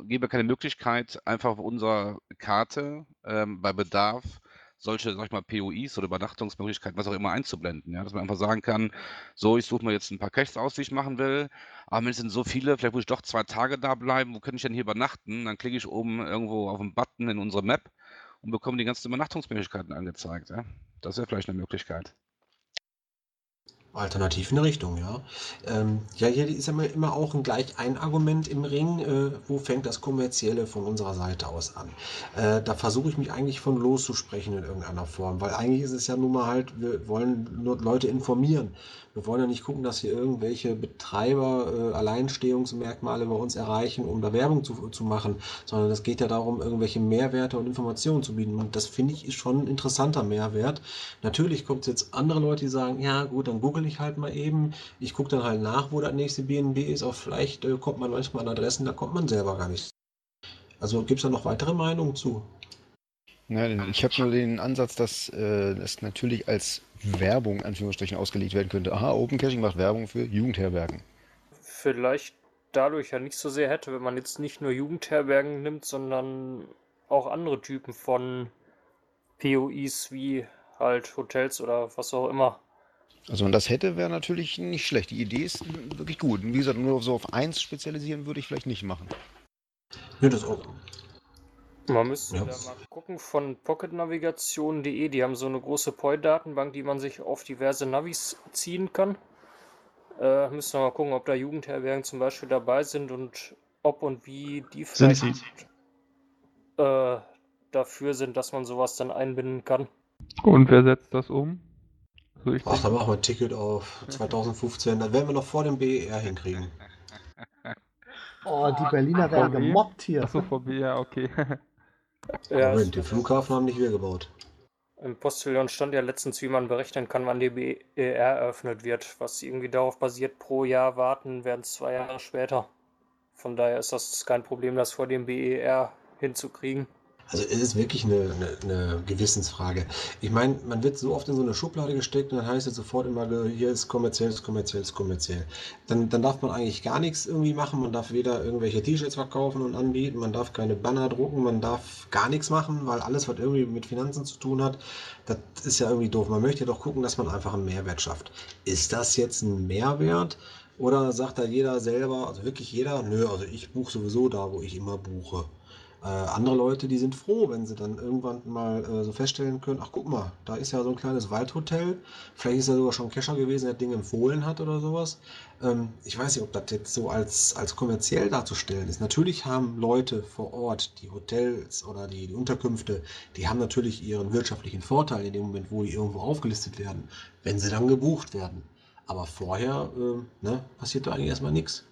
geben wir keine Möglichkeit, einfach auf unserer Karte ähm, bei Bedarf solche, sag ich mal, POIs oder Übernachtungsmöglichkeiten, was auch immer einzublenden, ja, dass man einfach sagen kann, so, ich suche mir jetzt ein paar Caches aus, die ich machen will, aber es sind so viele, vielleicht muss ich doch zwei Tage da bleiben, wo kann ich denn hier übernachten? Dann klicke ich oben irgendwo auf den Button in unsere Map und bekomme die ganzen Übernachtungsmöglichkeiten angezeigt, ja. Das wäre vielleicht eine Möglichkeit. Alternativ in der Richtung, ja. Ähm, ja, hier ist immer, immer auch ein gleich ein Argument im Ring, äh, wo fängt das Kommerzielle von unserer Seite aus an. Äh, da versuche ich mich eigentlich von loszusprechen in irgendeiner Form, weil eigentlich ist es ja nun mal halt, wir wollen nur Leute informieren. Wir wollen ja nicht gucken, dass hier irgendwelche Betreiber äh, Alleinstehungsmerkmale bei uns erreichen, um da Werbung zu, zu machen, sondern es geht ja darum, irgendwelche Mehrwerte und Informationen zu bieten. Und das finde ich ist schon ein interessanter Mehrwert. Natürlich kommt es jetzt andere Leute, die sagen, ja gut, dann google ich halt mal eben. Ich gucke dann halt nach, wo das nächste BNB ist. Auch vielleicht äh, kommt man manchmal an Adressen, da kommt man selber gar nicht. Also gibt es da noch weitere Meinungen zu? Nein, ich habe nur den Ansatz, dass äh, es natürlich als Werbung in Anführungsstrichen ausgelegt werden könnte. Aha, Open Caching macht Werbung für Jugendherbergen. Vielleicht dadurch ja nicht so sehr hätte, wenn man jetzt nicht nur Jugendherbergen nimmt, sondern auch andere Typen von POIs wie halt Hotels oder was auch immer. Also wenn das hätte, wäre natürlich nicht schlecht. Die Idee ist wirklich gut. Wie gesagt, nur so auf eins spezialisieren würde ich vielleicht nicht machen. Ja, das auch. Man müsste ja. da mal gucken von pocketnavigation.de. Die haben so eine große POI-Datenbank, die man sich auf diverse Navis ziehen kann. Äh, müssen wir mal gucken, ob da Jugendherbergen zum Beispiel dabei sind und ob und wie die vielleicht äh, dafür sind, dass man sowas dann einbinden kann. Und wer setzt das um? So Ach, dann machen wir ein Ticket auf 2015. Dann werden wir noch vor dem BER hinkriegen. Oh, die Berliner werden gemobbt hier. Achso, vor BER, okay. Ja, Moment, den Flughafen haben nicht wir gebaut. Im Postillon stand ja letztens, wie man berechnen kann, wann die BER eröffnet wird. Was irgendwie darauf basiert, pro Jahr warten, werden es zwei Jahre später. Von daher ist das kein Problem, das vor dem BER hinzukriegen. Also es ist wirklich eine, eine, eine, Gewissensfrage. Ich meine, man wird so oft in so eine Schublade gesteckt und dann heißt es sofort immer, hier ist kommerziell, ist kommerziell, ist kommerziell. Dann, dann darf man eigentlich gar nichts irgendwie machen. Man darf weder irgendwelche T-Shirts verkaufen und anbieten, man darf keine Banner drucken, man darf gar nichts machen, weil alles, was irgendwie mit Finanzen zu tun hat, das ist ja irgendwie doof. Man möchte doch gucken, dass man einfach einen Mehrwert schafft. Ist das jetzt ein Mehrwert? Oder sagt da jeder selber, also wirklich jeder, nö, also ich buche sowieso da, wo ich immer buche. Äh, andere Leute, die sind froh, wenn sie dann irgendwann mal äh, so feststellen können, ach guck mal, da ist ja so ein kleines Waldhotel, vielleicht ist er sogar schon Kescher gewesen, der Ding empfohlen hat oder sowas. Ähm, ich weiß nicht, ob das jetzt so als, als kommerziell darzustellen ist. Natürlich haben Leute vor Ort, die Hotels oder die, die Unterkünfte, die haben natürlich ihren wirtschaftlichen Vorteil in dem Moment, wo die irgendwo aufgelistet werden, wenn sie dann gebucht werden. Aber vorher äh, ne, passiert da eigentlich erstmal nichts.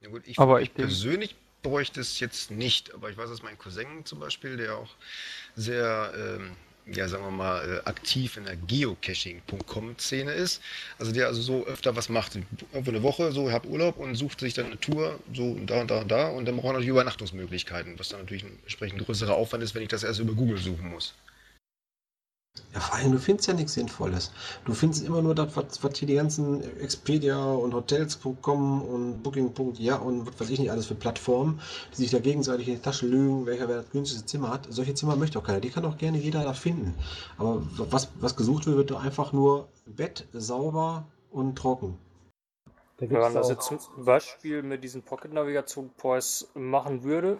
Ja gut, ich, Aber ich ich persönlich bräuchte es jetzt nicht, aber ich weiß, dass mein Cousin zum Beispiel, der auch sehr, ähm, ja, sagen wir mal, äh, aktiv in der Geocaching.com-Szene ist, also der also so öfter was macht, über eine Woche, so, hab Urlaub und sucht sich dann eine Tour, so da und da und da. Und dann braucht er natürlich Übernachtungsmöglichkeiten, was dann natürlich ein entsprechend größerer Aufwand ist, wenn ich das erst über Google suchen muss. Ja, vor allem, du findest ja nichts Sinnvolles. Du findest immer nur das, was, was hier die ganzen Expedia und Hotels.com und Booking.ja und was weiß ich nicht alles für Plattformen, die sich da gegenseitig in die Tasche lügen, welcher wer das günstigste Zimmer hat. Solche Zimmer möchte auch keiner. Die kann auch gerne jeder da finden. Aber was, was gesucht wird, wird einfach nur Bett, sauber und trocken. Da Wenn man das auch, jetzt zum Beispiel mit diesen Pocket-Navigation Points machen würde,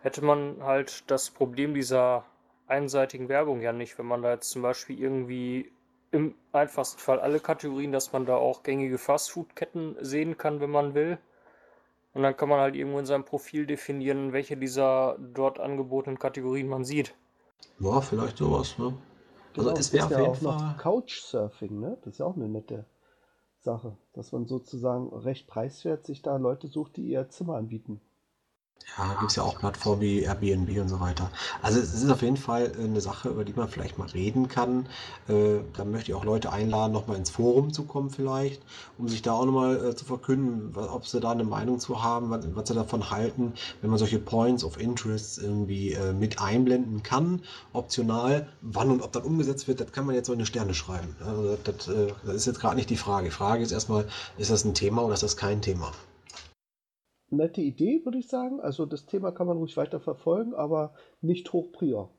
hätte man halt das Problem dieser einseitigen Werbung ja nicht, wenn man da jetzt zum Beispiel irgendwie im einfachsten Fall alle Kategorien, dass man da auch gängige Fastfood-Ketten sehen kann, wenn man will. Und dann kann man halt irgendwo in seinem Profil definieren, welche dieser dort angebotenen Kategorien man sieht. Ja, vielleicht sowas, ne? Also genau, es wäre auf ja jeden auch noch Fall. Couchsurfing, ne? Das ist ja auch eine nette Sache, dass man sozusagen recht preiswert sich da Leute sucht, die ihr Zimmer anbieten. Ja, gibt es ja auch Plattformen wie Airbnb und so weiter. Also es ist auf jeden Fall äh, eine Sache, über die man vielleicht mal reden kann. Äh, da möchte ich auch Leute einladen, nochmal ins Forum zu kommen vielleicht, um sich da auch nochmal äh, zu verkünden, wa- ob sie da eine Meinung zu haben, was, was sie davon halten, wenn man solche Points of Interest irgendwie äh, mit einblenden kann, optional. Wann und ob das umgesetzt wird, das kann man jetzt so in die Sterne schreiben. Also das, das, äh, das ist jetzt gerade nicht die Frage. Die Frage ist erstmal, ist das ein Thema oder ist das kein Thema? Nette Idee, würde ich sagen. Also das Thema kann man ruhig weiter verfolgen, aber nicht hoch prior.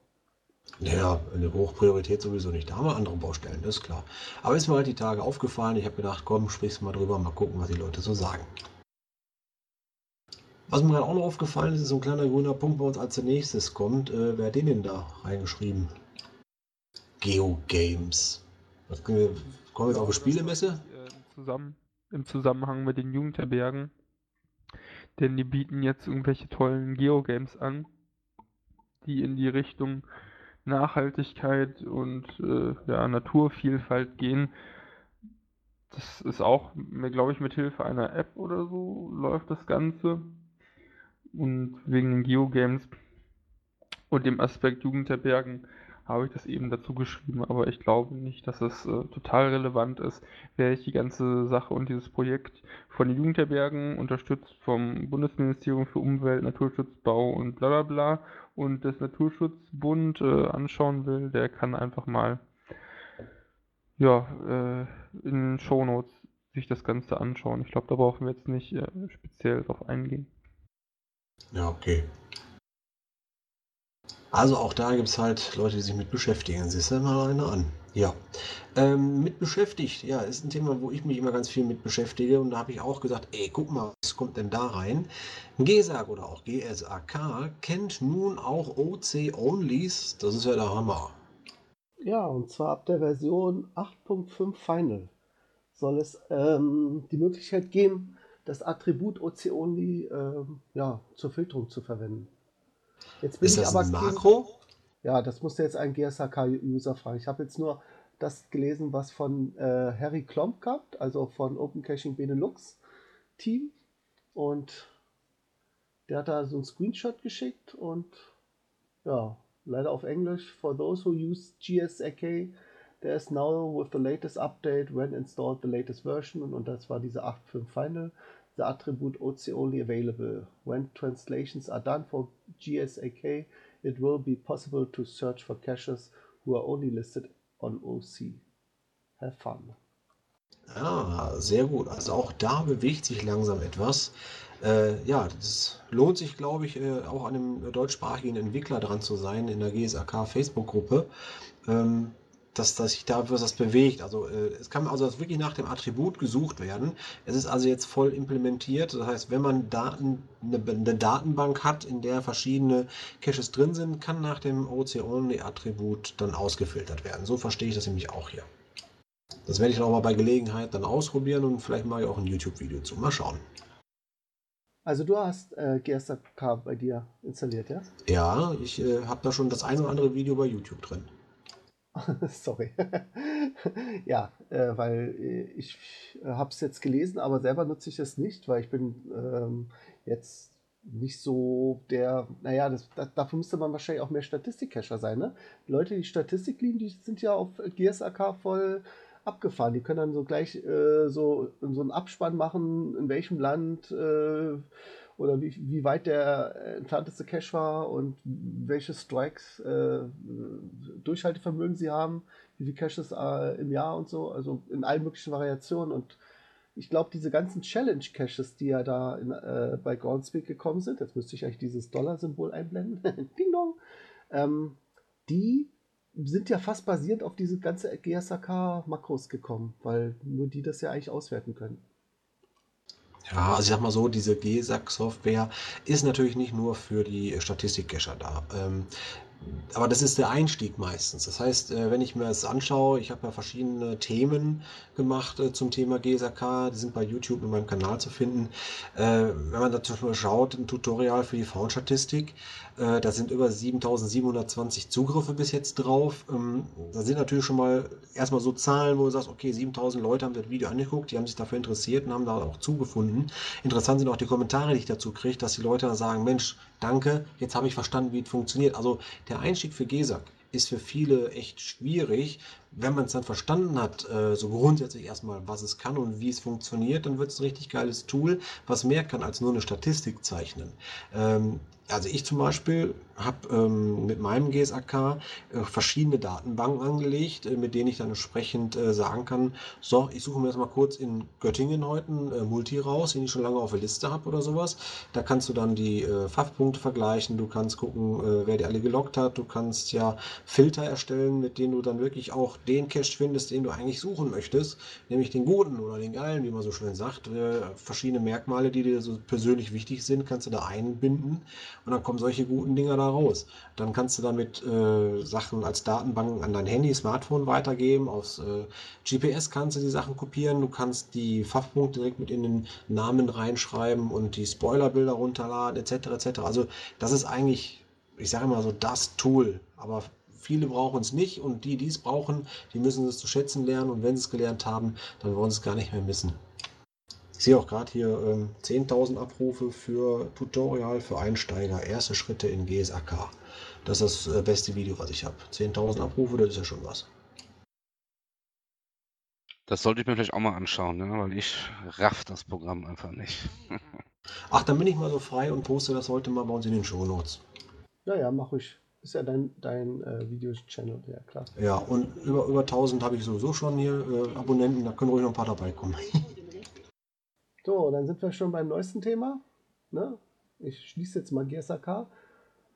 Ja, eine Hochpriorität sowieso nicht. Da haben wir andere Baustellen, das ist klar. Aber ist mir halt die Tage aufgefallen. Ich habe gedacht, komm, sprichst mal drüber, mal gucken, was die Leute so sagen. Was mir gerade auch noch aufgefallen ist, ist so ein kleiner grüner Punkt bei uns als der nächstes kommt. Äh, wer hat den denn da reingeschrieben? Geogames. Was, äh, kommen wir jetzt auf eine Spielemesse? Äh, Zusammen, Im Zusammenhang mit den Jugendherbergen. Denn die bieten jetzt irgendwelche tollen Geogames an, die in die Richtung Nachhaltigkeit und äh, ja, Naturvielfalt gehen. Das ist auch, glaube ich, mit Hilfe einer App oder so läuft das Ganze. Und wegen den Geogames und dem Aspekt Jugendherbergen habe ich das eben dazu geschrieben, aber ich glaube nicht, dass es äh, total relevant ist, wäre ich die ganze Sache und dieses Projekt von den Jugendherbergen unterstützt vom Bundesministerium für Umwelt, Naturschutz, Bau und bla bla bla und das Naturschutzbund äh, anschauen will, der kann einfach mal ja, äh, in Shownotes sich das Ganze anschauen. Ich glaube, da brauchen wir jetzt nicht äh, speziell drauf eingehen. Ja, okay. Also auch da gibt es halt Leute, die sich mit beschäftigen. Siehst du mal eine an. Ja. Ähm, mit beschäftigt, ja, ist ein Thema, wo ich mich immer ganz viel mit beschäftige. Und da habe ich auch gesagt, ey, guck mal, was kommt denn da rein? GSAG oder auch GSAK kennt nun auch OC-Onlys. Das ist ja der Hammer. Ja, und zwar ab der Version 8.5 Final soll es ähm, die Möglichkeit geben, das Attribut OC-Only ähm, ja, zur Filterung zu verwenden. Jetzt bin Ist ich das aber ein Makro? Ja, das musste jetzt ein GSAK-User fragen. Ich habe jetzt nur das gelesen, was von äh, Harry Klomp gehabt, also von Open Caching Benelux Team. Und der hat da so einen Screenshot geschickt und ja, leider auf Englisch. For those who use GSAK, there is now with the latest update when installed the latest version und, und das war diese 8.5 Final. The attribute OC only available. When translations are done for GSAK, it will be possible to search for caches who are only listed on OC. Have fun. Ja, sehr gut. Also auch da bewegt sich langsam etwas. Äh, ja, das lohnt sich, glaube ich, äh, auch an einem deutschsprachigen Entwickler dran zu sein in der GSAK Facebook-Gruppe, ähm, dass, dass sich da was bewegt. Also äh, es kann also wirklich nach dem Attribut gesucht werden. Es ist also jetzt voll implementiert. Das heißt, wenn man Daten, eine, eine Datenbank hat, in der verschiedene Caches drin sind, kann nach dem OC-Only-Attribut dann ausgefiltert werden. So verstehe ich das nämlich auch hier. Das werde ich dann auch mal bei Gelegenheit dann ausprobieren und vielleicht mache ich auch ein YouTube-Video zu. Mal schauen. Also du hast äh, GSAK bei dir installiert, ja? Ja, ich äh, habe da schon das ein oder andere Video bei YouTube drin. Sorry. ja, äh, weil äh, ich äh, habe es jetzt gelesen, aber selber nutze ich es nicht, weil ich bin ähm, jetzt nicht so der, naja, das, das, dafür müsste man wahrscheinlich auch mehr Statistik-Cacher sein, ne? Die Leute, die Statistik lieben, die sind ja auf GSAK voll abgefahren. Die können dann so gleich äh, so, so einen Abspann machen, in welchem Land äh, oder wie, wie weit der entfernteste Cache war und welche Strikes äh, Durchhaltevermögen sie haben, wie viele Caches äh, im Jahr und so, also in allen möglichen Variationen und ich glaube, diese ganzen Challenge-Caches, die ja da in, äh, bei Groundspeak gekommen sind, jetzt müsste ich eigentlich dieses Dollar-Symbol einblenden, Ding dong, ähm, die sind ja fast basierend auf diese ganze GSAK-Makros gekommen, weil nur die das ja eigentlich auswerten können. Ja, also ich sag mal so, diese GSAK-Software ist natürlich nicht nur für die Statistik-Cacher da. Ähm, aber das ist der Einstieg meistens. Das heißt, äh, wenn ich mir das anschaue, ich habe ja verschiedene Themen gemacht äh, zum Thema GSAK, die sind bei YouTube in meinem Kanal zu finden. Äh, wenn man da zum Beispiel schaut, ein Tutorial für die Faunstatistik, da sind über 7720 Zugriffe bis jetzt drauf. Ähm, da sind natürlich schon mal erstmal so Zahlen, wo du sagst, okay, 7000 Leute haben das Video angeguckt, die haben sich dafür interessiert und haben da auch zugefunden. Interessant sind auch die Kommentare, die ich dazu kriege, dass die Leute dann sagen, Mensch, danke, jetzt habe ich verstanden, wie es funktioniert. Also der Einstieg für GESAG ist für viele echt schwierig. Wenn man es dann verstanden hat, äh, so grundsätzlich erstmal, was es kann und wie es funktioniert, dann wird es ein richtig geiles Tool, was mehr kann als nur eine Statistik zeichnen. Ähm, also ich zum Beispiel habe ähm, mit meinem GSAK äh, verschiedene Datenbanken angelegt, äh, mit denen ich dann entsprechend äh, sagen kann, so, ich suche mir jetzt mal kurz in Göttingen heute einen äh, Multi raus, den ich schon lange auf der Liste habe oder sowas. Da kannst du dann die äh, Fachpunkte vergleichen, du kannst gucken, äh, wer die alle gelockt hat, du kannst ja Filter erstellen, mit denen du dann wirklich auch den Cache findest, den du eigentlich suchen möchtest, nämlich den guten oder den geilen, wie man so schön sagt. verschiedene Merkmale, die dir so persönlich wichtig sind, kannst du da einbinden und dann kommen solche guten Dinger da raus. Dann kannst du damit äh, Sachen als Datenbanken an dein Handy, Smartphone weitergeben. Aufs äh, GPS kannst du die Sachen kopieren. Du kannst die Fachpunkte direkt mit in den Namen reinschreiben und die Spoilerbilder runterladen, etc. etc. Also das ist eigentlich, ich sage immer so, das Tool. Aber viele brauchen es nicht und die, die es brauchen, die müssen es zu schätzen lernen und wenn sie es gelernt haben, dann wollen sie es gar nicht mehr missen. Ich sehe auch gerade hier ähm, 10.000 Abrufe für Tutorial für Einsteiger, erste Schritte in GSAK. Das ist das äh, beste Video, was ich habe. 10.000 Abrufe, das ist ja schon was. Das sollte ich mir vielleicht auch mal anschauen, ne? weil ich raff das Programm einfach nicht. Ach, dann bin ich mal so frei und poste das heute mal bei uns in den Show Notes. Ja, ja, mach ich. Ist ja dein, dein äh, Videochannel, ja klar. Ja, und über, über 1000 habe ich sowieso schon hier äh, Abonnenten, da können ruhig noch ein paar dabei kommen. So, dann sind wir schon beim neuesten Thema. Ne? Ich schließe jetzt mal GSAK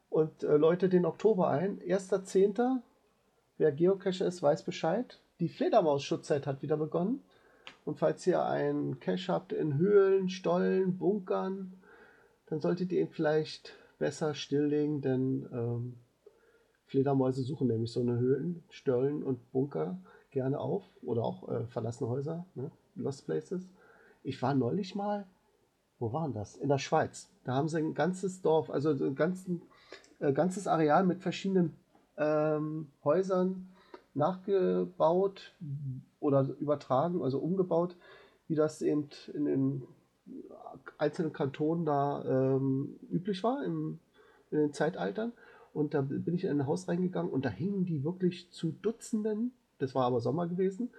und äh, läute den Oktober ein. 1.10. Wer Geocacher ist, weiß Bescheid. Die Fledermaus-Schutzzeit hat wieder begonnen. Und falls ihr einen Cache habt in Höhlen, Stollen, Bunkern, dann solltet ihr ihn vielleicht besser stilllegen, denn ähm, Fledermäuse suchen nämlich so eine Höhlen, Stollen und Bunker gerne auf oder auch äh, verlassene Häuser, ne? Lost Places. Ich war neulich mal, wo waren das? In der Schweiz. Da haben sie ein ganzes Dorf, also ein ganzen, äh, ganzes Areal mit verschiedenen ähm, Häusern nachgebaut oder übertragen, also umgebaut, wie das eben in den einzelnen Kantonen da ähm, üblich war im, in den Zeitaltern. Und da bin ich in ein Haus reingegangen und da hingen die wirklich zu Dutzenden, das war aber Sommer gewesen,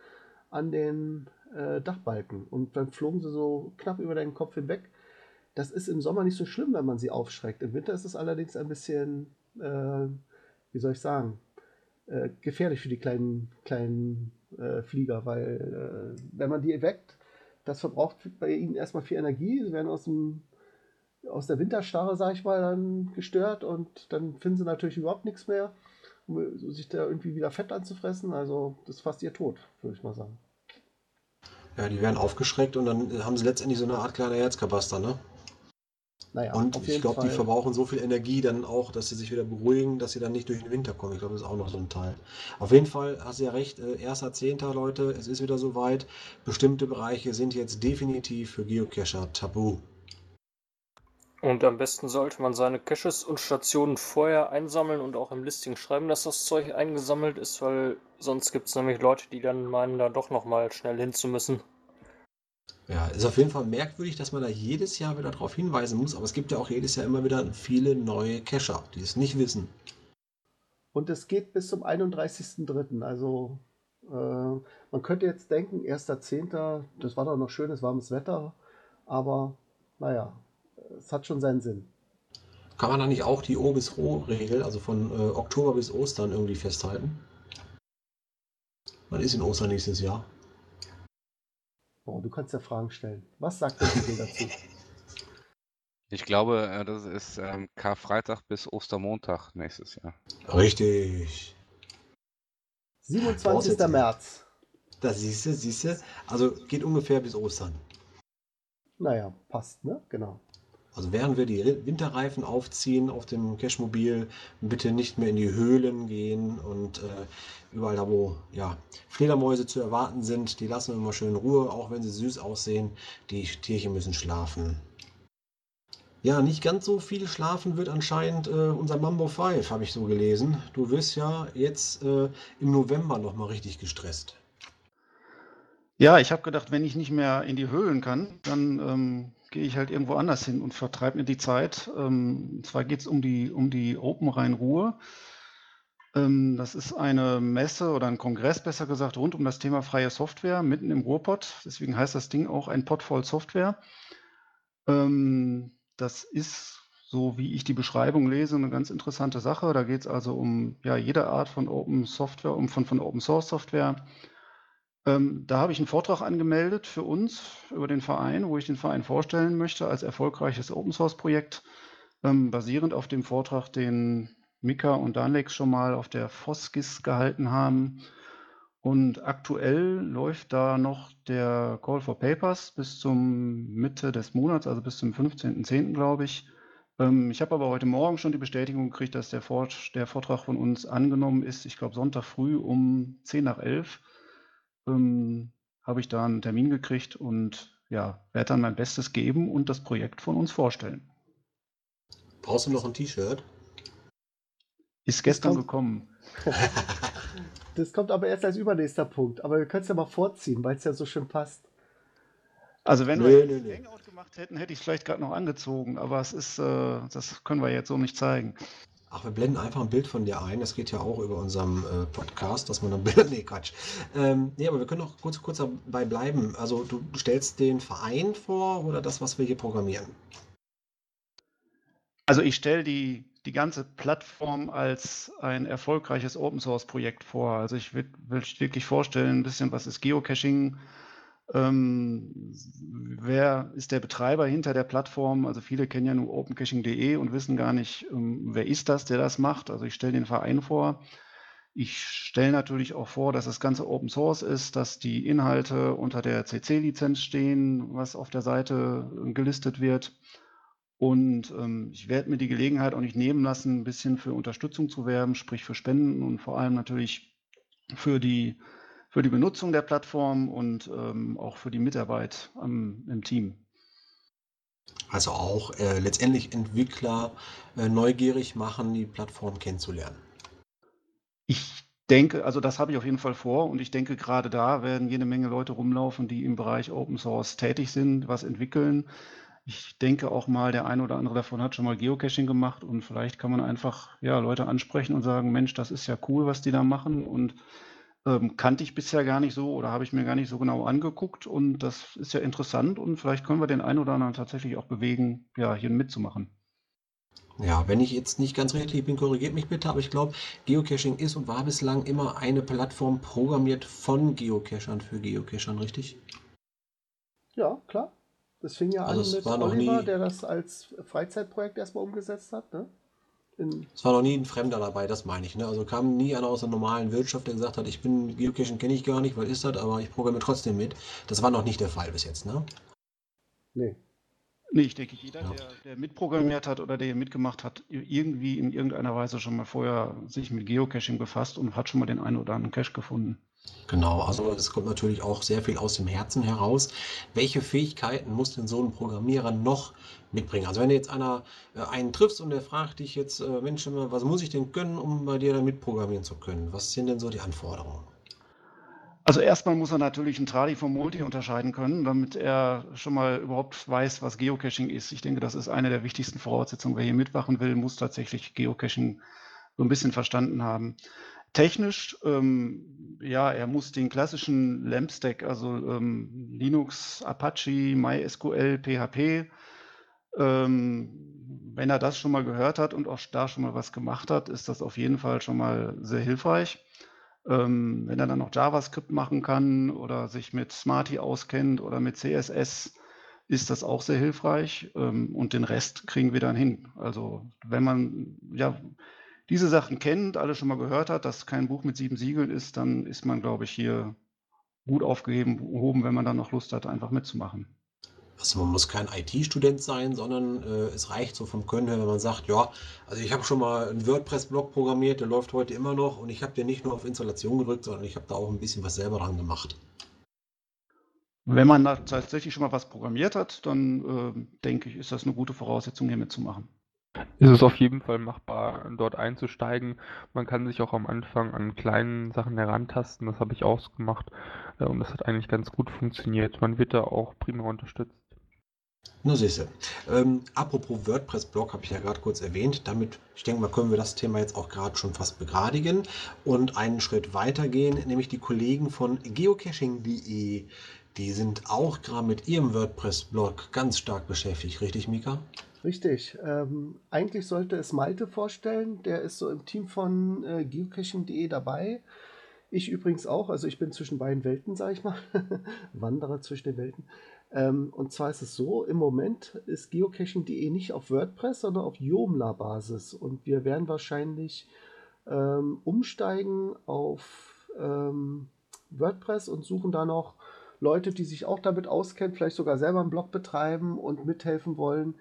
an den äh, Dachbalken und dann flogen sie so knapp über deinen Kopf hinweg. Das ist im Sommer nicht so schlimm, wenn man sie aufschreckt. Im Winter ist es allerdings ein bisschen, äh, wie soll ich sagen, äh, gefährlich für die kleinen, kleinen äh, Flieger, weil äh, wenn man die weckt, das verbraucht bei ihnen erstmal viel Energie. Sie werden aus dem aus der Winterstarre, sag ich mal, dann gestört und dann finden sie natürlich überhaupt nichts mehr, um sich da irgendwie wieder Fett anzufressen. Also das ist fast ihr Tod, würde ich mal sagen. Ja, die werden aufgeschreckt und dann haben sie letztendlich so eine Art kleiner Herzkabaster, ne? Naja, und ich glaube, die verbrauchen so viel Energie dann auch, dass sie sich wieder beruhigen, dass sie dann nicht durch den Winter kommen. Ich glaube, das ist auch noch so ein Teil. Auf jeden Fall hast du ja recht, äh, erster Zehnter, Leute, es ist wieder soweit. Bestimmte Bereiche sind jetzt definitiv für Geocacher tabu. Und am besten sollte man seine Caches und Stationen vorher einsammeln und auch im Listing schreiben, dass das Zeug eingesammelt ist, weil sonst gibt es nämlich Leute, die dann meinen, da doch nochmal schnell hinzumüssen. Ja, ist auf jeden Fall merkwürdig, dass man da jedes Jahr wieder darauf hinweisen muss, aber es gibt ja auch jedes Jahr immer wieder viele neue Cacher, die es nicht wissen. Und es geht bis zum 31.03. Also äh, man könnte jetzt denken, 1.10., das war doch noch schönes warmes Wetter, aber naja, es hat schon seinen Sinn. Kann man da nicht auch die O bis O-Regel, also von äh, Oktober bis Ostern irgendwie festhalten? Wann ist in Ostern nächstes Jahr? Oh, du kannst ja Fragen stellen. Was sagt der Titel dazu? Ich glaube, äh, das ist ähm, Karfreitag bis Ostermontag nächstes Jahr. Richtig. 27. Voraussetzung. März. Das siehst du, siehst du. Also geht ungefähr bis Ostern. Naja, passt, ne? Genau. Also während wir die Winterreifen aufziehen auf dem Cashmobil, bitte nicht mehr in die Höhlen gehen und äh, überall da, wo ja, Fledermäuse zu erwarten sind, die lassen wir immer schön in Ruhe, auch wenn sie süß aussehen. Die Tierchen müssen schlafen. Ja, nicht ganz so viel schlafen wird anscheinend äh, unser Mambo 5, habe ich so gelesen. Du wirst ja jetzt äh, im November nochmal richtig gestresst. Ja, ich habe gedacht, wenn ich nicht mehr in die Höhlen kann, dann ähm, gehe ich halt irgendwo anders hin und vertreibe mir die Zeit. Ähm, und zwar geht es um die, um die Open Rhein-Ruhr. Ähm, das ist eine Messe oder ein Kongress, besser gesagt, rund um das Thema freie Software mitten im Ruhrpott. Deswegen heißt das Ding auch ein Pott voll Software. Ähm, das ist, so wie ich die Beschreibung lese, eine ganz interessante Sache. Da geht es also um ja, jede Art von Open Software, um von, von Open Source Software. Ähm, da habe ich einen Vortrag angemeldet für uns über den Verein, wo ich den Verein vorstellen möchte als erfolgreiches Open Source Projekt, ähm, basierend auf dem Vortrag, den Mika und Danlex schon mal auf der FOSGIS gehalten haben. Und aktuell läuft da noch der Call for Papers bis zum Mitte des Monats, also bis zum 15.10. glaube ich. Ähm, ich habe aber heute Morgen schon die Bestätigung gekriegt, dass der, Vort der Vortrag von uns angenommen ist. Ich glaube Sonntag früh um 10 nach 11 ähm, habe ich da einen Termin gekriegt und ja, werde dann mein Bestes geben und das Projekt von uns vorstellen. Brauchst du noch ein T-Shirt? Ist gestern kommt- gekommen. Das kommt aber erst als übernächster Punkt. Aber wir können es ja mal vorziehen, weil es ja so schön passt. Also wenn Nö, wir nö, nö. Hangout gemacht hätten, hätte ich es vielleicht gerade noch angezogen, aber es ist, äh, das können wir jetzt so nicht zeigen. Ach, wir blenden einfach ein Bild von dir ein. Das geht ja auch über unserem äh, Podcast, dass man dann Bilder. Nee, Quatsch. Ähm, nee, aber wir können noch kurz, kurz dabei bleiben. Also, du, stellst den Verein vor oder das, was wir hier programmieren? Also ich stelle die, die ganze Plattform als ein erfolgreiches Open Source Projekt vor. Also ich will wirklich vorstellen, ein bisschen, was ist Geocaching? Ähm, wer ist der Betreiber hinter der Plattform? Also viele kennen ja nur opencaching.de und wissen gar nicht, ähm, wer ist das, der das macht. Also ich stelle den Verein vor. Ich stelle natürlich auch vor, dass das Ganze Open Source ist, dass die Inhalte unter der CC-Lizenz stehen, was auf der Seite äh, gelistet wird. Und ähm, ich werde mir die Gelegenheit auch nicht nehmen lassen, ein bisschen für Unterstützung zu werben, sprich für Spenden und vor allem natürlich für die, für die Benutzung der Plattform und ähm, auch für die Mitarbeit am, im Team. Also auch äh, letztendlich Entwickler äh, neugierig machen, die Plattform kennenzulernen. Ich denke, also das habe ich auf jeden Fall vor und ich denke, gerade da werden jede Menge Leute rumlaufen, die im Bereich Open Source tätig sind, was entwickeln. Ich denke auch mal, der eine oder andere davon hat schon mal Geocaching gemacht und vielleicht kann man einfach ja, Leute ansprechen und sagen, Mensch, das ist ja cool, was die da machen und ähm, kannte ich bisher gar nicht so oder habe ich mir gar nicht so genau angeguckt und das ist ja interessant und vielleicht können wir den einen oder anderen tatsächlich auch bewegen, ja, hier mitzumachen. Ja, wenn ich jetzt nicht ganz richtig bin, korrigiert mich bitte, aber ich glaube, Geocaching ist und war bislang immer eine Plattform programmiert von Geocachern für Geocachern, richtig? Ja, klar. Das fing ja Also an mit Oliver, nie- der das als Freizeitprojekt erstmal umgesetzt hat. Ne? Es war noch nie ein Fremder dabei, das meine ich. Ne? Also kam nie einer aus der normalen Wirtschaft, der gesagt hat, ich bin Geocaching kenne ich gar nicht, was ist das, aber ich programmiere trotzdem mit. Das war noch nicht der Fall bis jetzt, ne? nee. Nee, ich denke, jeder, Ja. der, der mitprogrammiert hat oder der mitgemacht hat, irgendwie in irgendeiner Weise schon mal vorher sich mit Geocaching befasst und hat schon mal den einen oder anderen Cache gefunden. Genau, also es kommt natürlich auch sehr viel aus dem Herzen heraus. Welche Fähigkeiten muss denn so ein Programmierer noch mitbringen? Also wenn du jetzt einer äh, einen triffst und der fragt dich jetzt, äh, Mensch, was muss ich denn können, um bei dir da mitprogrammieren zu können? Was sind denn so die Anforderungen? Also erstmal muss er natürlich ein Tradi vom Multi unterscheiden können, damit er schon mal überhaupt weiß, was Geocaching ist. Ich denke, das ist eine der wichtigsten Voraussetzungen. Wer hier mitmachen will, muss tatsächlich Geocaching so ein bisschen verstanden haben. Technisch, ähm, ja, er muss den klassischen LAMP-Stack, also ähm, Linux, Apache, MySQL, PHP, ähm, wenn er das schon mal gehört hat und auch da schon mal was gemacht hat, ist das auf jeden Fall schon mal sehr hilfreich. Ähm, wenn er dann noch JavaScript machen kann oder sich mit Smarty auskennt oder mit CSS, ist das auch sehr hilfreich. Ähm, und den Rest kriegen wir dann hin. Also wenn man ja diese Sachen kennt, alle schon mal gehört hat, dass kein Buch mit sieben Siegeln ist, dann ist man, glaube ich, hier gut aufgehoben, wenn man dann noch Lust hat, einfach mitzumachen. Also man muss kein IT-Student sein, sondern äh, es reicht so vom Können her, wenn man sagt, ja, also ich habe schon mal einen WordPress-Blog programmiert, der läuft heute immer noch und ich habe den nicht nur auf Installation gedrückt, sondern ich habe da auch ein bisschen was selber dran gemacht. Wenn man da tatsächlich schon mal was programmiert hat, dann äh, denke ich, ist das eine gute Voraussetzung, hier mitzumachen. Ist es auf jeden Fall machbar, dort einzusteigen. Man kann sich auch am Anfang an kleinen Sachen herantasten. Das habe ich auch gemacht äh, und das hat eigentlich ganz gut funktioniert. Man wird da auch prima unterstützt. Na siehste. Ähm, apropos WordPress-Blog habe ich ja gerade kurz erwähnt. Damit, ich denke mal, können wir das Thema jetzt auch gerade schon fast begradigen und einen Schritt weitergehen, nämlich die Kollegen von geocaching.de. Die sind auch gerade mit ihrem WordPress-Blog ganz stark beschäftigt, richtig, Mika? Richtig. Ähm, eigentlich sollte es Malte vorstellen. Der ist so im Team von äh, geocaching.de dabei. Ich übrigens auch. Also ich bin zwischen beiden Welten, sage ich mal. Wanderer zwischen den Welten. Ähm, und zwar ist es so, im Moment ist geocaching.de nicht auf WordPress, sondern auf Joomla-Basis. Und wir werden wahrscheinlich ähm, umsteigen auf ähm, WordPress und suchen da noch Leute, die sich auch damit auskennen, vielleicht sogar selber einen Blog betreiben und mithelfen wollen,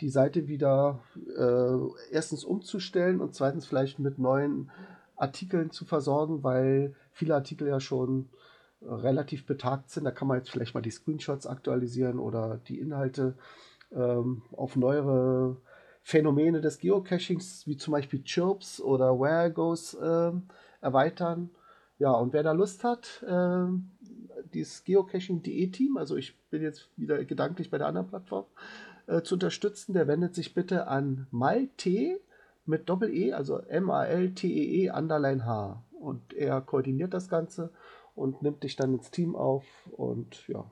die Seite wieder äh, erstens umzustellen und zweitens vielleicht mit neuen Artikeln zu versorgen, weil viele Artikel ja schon relativ betagt sind. Da kann man jetzt vielleicht mal die Screenshots aktualisieren oder die Inhalte ähm, auf neuere Phänomene des Geocachings, wie zum Beispiel Chirps oder Where Goes, äh, erweitern. Ja, und wer da Lust hat, äh, dieses Geocaching.de Team, also ich bin jetzt wieder gedanklich bei der anderen Plattform, äh, zu unterstützen, der wendet sich bitte an Malte mit Doppel-E, also M-A-L-T-E-E -E, Underline H. Und er koordiniert das Ganze und nimmt dich dann ins Team auf und ja.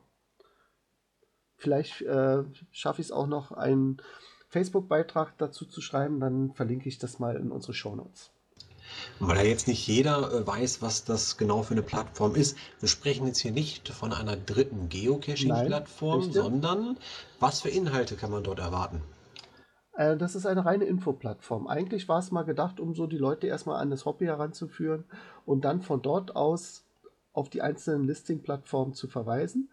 Vielleicht äh, schaffe ich es auch noch, einen Facebook-Beitrag dazu zu schreiben, dann verlinke ich das mal in unsere Shownotes. Weil ja jetzt nicht jeder äh, weiß, was das genau für eine Plattform ist. Wir sprechen jetzt hier nicht von einer dritten Geocaching-Plattform, sondern was für Inhalte kann man dort erwarten? Äh, das ist eine reine Infoplattform. Eigentlich war es mal gedacht, um so die Leute erstmal an das Hobby heranzuführen und dann von dort aus auf die einzelnen Listing-Plattformen zu verweisen.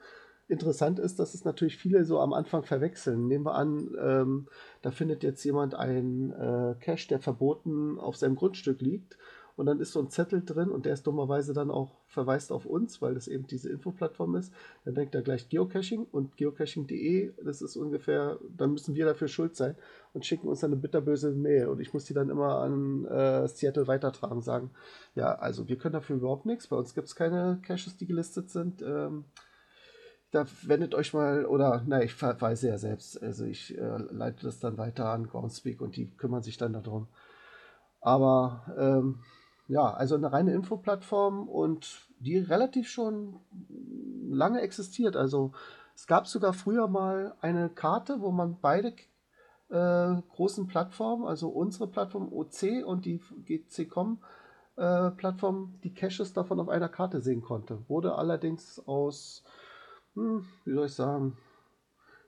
Interessant ist, dass es natürlich viele so am Anfang verwechseln. Nehmen wir an, ähm, da findet jetzt jemand einen äh, Cache, der verboten auf seinem Grundstück liegt und dann ist so ein Zettel drin und der ist dummerweise dann auch verweist auf uns, weil das eben diese Infoplattform ist. Dann denkt er gleich Geocaching und geocaching.de, das ist ungefähr, dann müssen wir dafür schuld sein und schicken uns eine bitterböse Mail und ich muss die dann immer an äh, Seattle weitertragen, sagen, ja, also wir können dafür überhaupt nichts, bei uns gibt es keine Caches, die gelistet sind. Ähm, da wendet euch mal, oder na, ich verweise ja selbst, also ich äh, leite das dann weiter an Groundspeak und die kümmern sich dann darum. Aber ähm, ja, also eine reine Infoplattform und die relativ schon lange existiert. Also es gab sogar früher mal eine Karte, wo man beide äh, großen Plattformen, also unsere Plattform OC und die GCCOM äh, Plattform, die Caches davon auf einer Karte sehen konnte. Wurde allerdings aus, hm, wie soll ich sagen,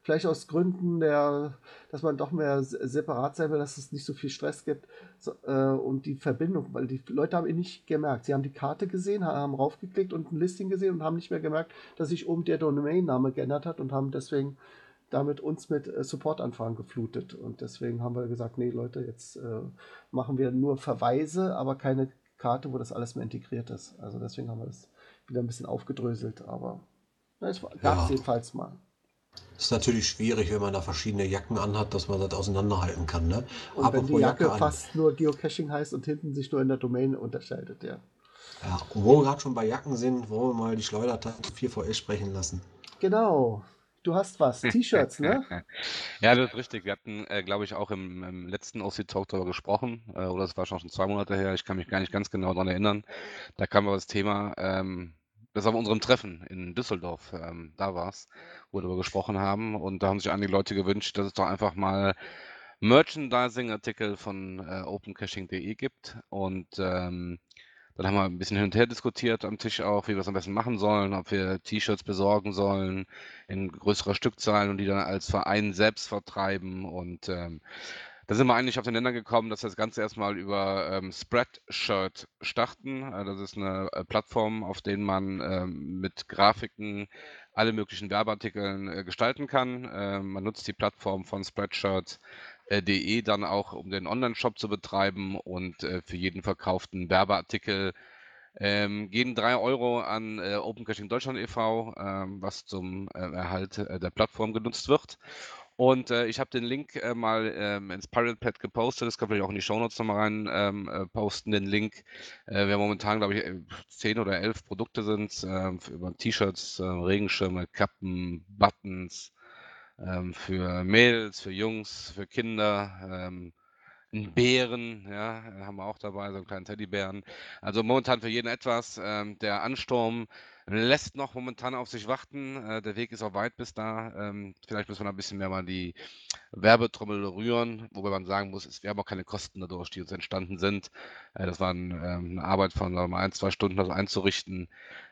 vielleicht aus Gründen der, dass man doch mehr separat sein will, dass es nicht so viel Stress gibt so, äh, und die Verbindung, weil die Leute haben ihn nicht gemerkt. Sie haben die Karte gesehen, haben raufgeklickt und ein Listing gesehen und haben nicht mehr gemerkt, dass sich oben der Domainname geändert hat und haben deswegen damit uns mit äh, Supportanfragen geflutet. Und deswegen haben wir gesagt, nee Leute, jetzt äh, machen wir nur Verweise, aber keine Karte, wo das alles mehr integriert ist. Also deswegen haben wir das wieder ein bisschen aufgedröselt, aber es gab es Ja. jedenfalls mal. Ist natürlich schwierig, wenn man da verschiedene Jacken anhat, dass man das auseinanderhalten kann. Ne? Und wenn Apropos die Jacke an. fast nur Geocaching heißt und hinten sich nur in der Domain unterscheidet, ja. Ja, und wo wir gerade schon bei Jacken sind, wollen wir mal die Schleudertaste 4VS sprechen lassen. Genau. Du hast was. T-Shirts, ne? Ja, das ist richtig. Wir hatten, äh, glaube ich, auch im, im letzten OC Talk darüber gesprochen, äh, oder es war schon zwei Monate her, ich kann mich gar nicht ganz genau daran erinnern. Da kam aber das Thema, ähm, das war bei unserem Treffen in Düsseldorf, ähm, da war es, wo wir darüber gesprochen haben. Und da haben sich einige Leute gewünscht, dass es doch einfach mal Merchandising-Artikel von äh, opencaching.de gibt. Und ähm, dann haben wir ein bisschen hin und her diskutiert am Tisch auch, wie wir es am besten machen sollen, ob wir T-Shirts besorgen sollen in größerer Stückzahl und die dann als Verein selbst vertreiben. Und ähm, da sind wir eigentlich auf den Nenner gekommen, dass wir das Ganze erstmal über ähm, Spreadshirt starten. Äh, das ist eine äh, Plattform, auf der man ähm, mit Grafiken alle möglichen Werbeartikeln äh, gestalten kann. Ähm, man nutzt die Plattform von Spreadshirt.de dann auch, um den Online-Shop zu betreiben und äh, für jeden verkauften Werbeartikel ähm, gehen 3 Euro an äh, Open Caching Deutschland e.V., ähm, was zum äh, Erhalt äh, der Plattform genutzt wird. Und äh, ich habe den Link äh, mal ähm, ins Pirate Pad gepostet. Das kann ich auch in die Shownotes nochmal rein ähm, äh, posten, den Link. Äh, wir momentan, glaube ich, äh, 10 oder 11 Produkte sind, ähm, über T-Shirts, äh, Regenschirme, Kappen, Buttons, ähm, für Mädels, für Jungs, für Kinder, ähm, einen Bären, ja, äh, haben wir auch dabei, so einen kleinen Teddybären. Also momentan für jeden etwas. Ähm, der Ansturm lässt noch momentan auf sich warten. Äh, der Weg ist auch weit bis da. Ähm, vielleicht müssen wir ein bisschen mehr mal die Werbetrommel rühren, wobei man sagen muss, es, wir haben auch keine Kosten dadurch, die uns entstanden sind. Äh, das war ein, ähm, eine Arbeit von sagen mal, ein, zwei Stunden, das einzurichten.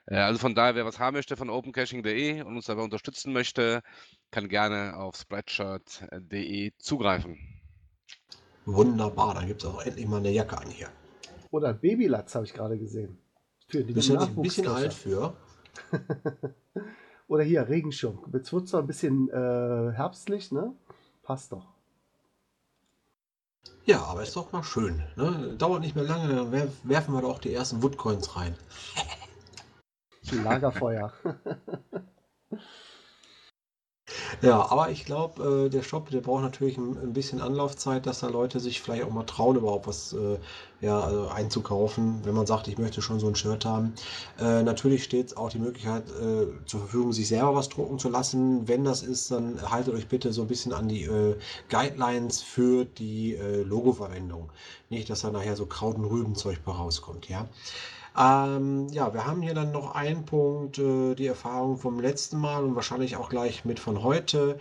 Äh, also von daher, wer was haben möchte von opencaching.de und uns dabei unterstützen möchte, kann gerne auf spreadshirt.de zugreifen. Wunderbar, dann gibt es auch endlich mal eine Jacke an hier. Oder ein Babylatz habe ich gerade gesehen. Für die Bist ein bisschen alt für. Oder hier, Regenschirm. Jetzt wird zwar ein bisschen äh, herbstlich, ne? Passt doch. Ja, aber ist doch mal schön. Ne? Dauert nicht mehr lange, dann wer- werfen wir doch die ersten Woodcoins rein. Ein Lagerfeuer. Ja, aber ich glaube, äh, der Shop, der braucht natürlich ein, ein bisschen Anlaufzeit, dass da Leute sich vielleicht auch mal trauen, überhaupt was äh, ja, also einzukaufen, wenn man sagt, ich möchte schon so ein Shirt haben. Äh, natürlich steht auch die Möglichkeit äh, zur Verfügung, sich selber was drucken zu lassen. Wenn das ist, dann haltet euch bitte so ein bisschen an die äh, Guidelines für die äh, Logoverwendung. Nicht, dass da nachher so Kraut- und Rübenzeug bei rauskommt, ja. Ähm, ja, wir haben hier dann noch einen Punkt, äh, die Erfahrung vom letzten Mal und wahrscheinlich auch gleich mit von heute.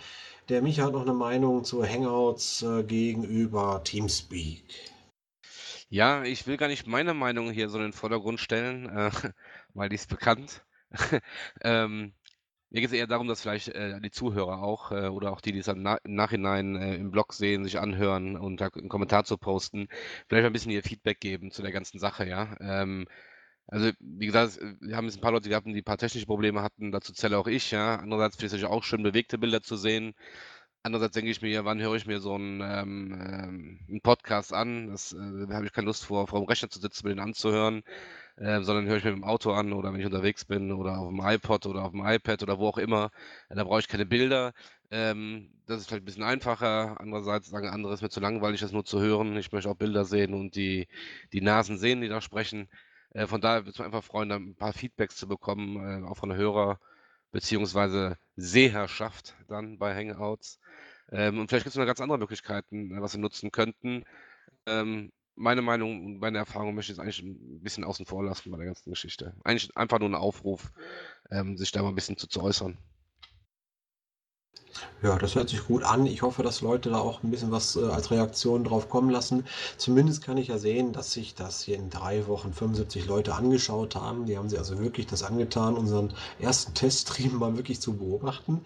Der Micha hat noch eine Meinung zu Hangouts äh, gegenüber Teamspeak. Ja, ich will gar nicht meine Meinung hier so in den Vordergrund stellen, äh, weil die ist bekannt. ähm, mir geht es eher darum, dass vielleicht äh, die Zuhörer auch äh, oder auch die, die es na im Nachhinein äh, im Blog sehen, sich anhören und da einen Kommentar zu posten, vielleicht ein bisschen ihr Feedback geben zu der ganzen Sache, ja. Ähm, also, wie gesagt, äh, wir haben jetzt ein paar Leute gehabt, die ein paar technische Probleme hatten, dazu zähle auch ich, ja. Andererseits finde ich es natürlich auch schön, bewegte Bilder zu sehen. Andererseits denke ich mir, wann höre ich mir so einen, ähm, ähm, einen Podcast an? Äh, da habe ich keine Lust vor, vor dem Rechner zu sitzen, mir den anzuhören, äh, sondern höre ich mir im Auto an oder wenn ich unterwegs bin oder auf dem iPod oder auf dem iPad oder wo auch immer. Äh, da brauche ich keine Bilder. Ähm, das ist vielleicht ein bisschen einfacher. Andererseits sagen andere, es ist mir zu langweilig, das nur zu hören. Ich möchte auch Bilder sehen und die, die Nasen sehen, die da sprechen. Äh, von daher würde es mich einfach freuen, ein paar Feedbacks zu bekommen, äh, auch von Hörer beziehungsweise Sehherschaft dann bei Hangouts. Ähm, und vielleicht gibt es noch ganz andere Möglichkeiten, äh, was wir nutzen könnten. Ähm, meine Meinung und meine Erfahrung möchte ich jetzt eigentlich ein bisschen außen vor lassen bei der ganzen Geschichte. Eigentlich einfach nur ein Aufruf, ähm, sich da mal ein bisschen zu, zu äußern. Ja, das hört sich gut an. Ich hoffe, dass Leute da auch ein bisschen was äh, als Reaktion drauf kommen lassen. Zumindest kann ich ja sehen, dass sich das hier in drei Wochen 75 Leute angeschaut haben. Die haben sich also wirklich das angetan, unseren ersten Teststream mal wirklich zu beobachten.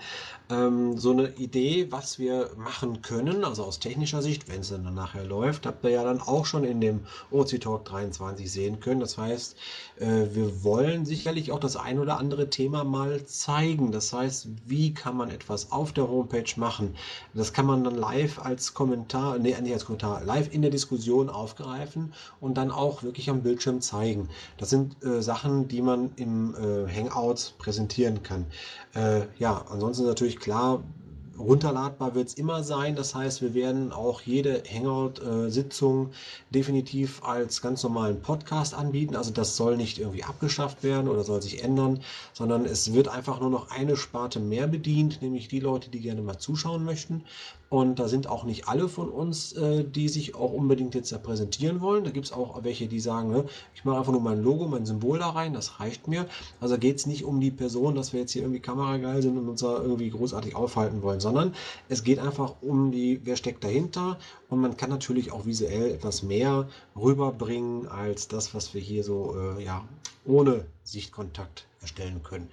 Ähm, so eine Idee, was wir machen können, also aus technischer Sicht, wenn es dann nachher läuft, habt ihr ja dann auch schon in dem OC Talk 23 sehen können. Das heißt, äh, wir wollen sicherlich auch das ein oder andere Thema mal zeigen. Das heißt, wie kann man etwas auf der Homepage machen. Das kann man dann live als Kommentar, nee, nicht als Kommentar, live in der Diskussion aufgreifen und dann auch wirklich am Bildschirm zeigen. Das sind äh, Sachen, die man im äh, Hangout präsentieren kann. Äh, ja, ansonsten natürlich klar, runterladbar wird es immer sein. Das heißt, wir werden auch jede Hangout-Sitzung definitiv als ganz normalen Podcast anbieten. Also das soll nicht irgendwie abgeschafft werden oder soll sich ändern, sondern es wird einfach nur noch eine Sparte mehr bedient, nämlich die Leute, die gerne mal zuschauen möchten. Und da sind auch nicht alle von uns, äh, die sich auch unbedingt jetzt da präsentieren wollen. Da gibt es auch welche, die sagen, ne, ich mache einfach nur mein Logo, mein Symbol da rein, das reicht mir. Also geht es nicht um die Person, dass wir jetzt hier irgendwie kamerageil sind und uns da irgendwie großartig aufhalten wollen, sondern es geht einfach um die, wer steckt dahinter. Und man kann natürlich auch visuell etwas mehr rüberbringen als das, was wir hier so äh, ja, ohne Sichtkontakt erstellen können.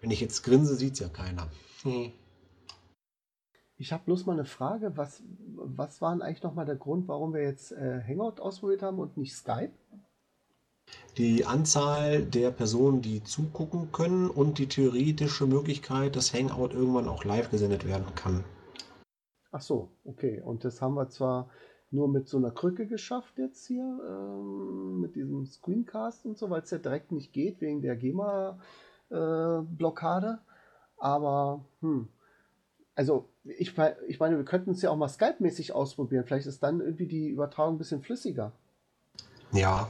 Wenn ich jetzt grinse, sieht es ja keiner. Hm. Ich habe bloß mal eine Frage. Was, was war denn eigentlich nochmal der Grund, warum wir jetzt äh, Hangout ausprobiert haben und nicht Skype? Die Anzahl der Personen, die zugucken können und die theoretische Möglichkeit, dass Hangout irgendwann auch live gesendet werden kann. Ach so, okay. Und das haben wir zwar nur mit so einer Krücke geschafft jetzt hier, ähm, mit diesem Screencast und so, weil es ja direkt nicht geht wegen der GEMA-Blockade. Äh, aber, hm, also ich, ich meine, wir könnten es ja auch mal Skype-mäßig ausprobieren. Vielleicht ist dann irgendwie die Übertragung ein bisschen flüssiger. Ja,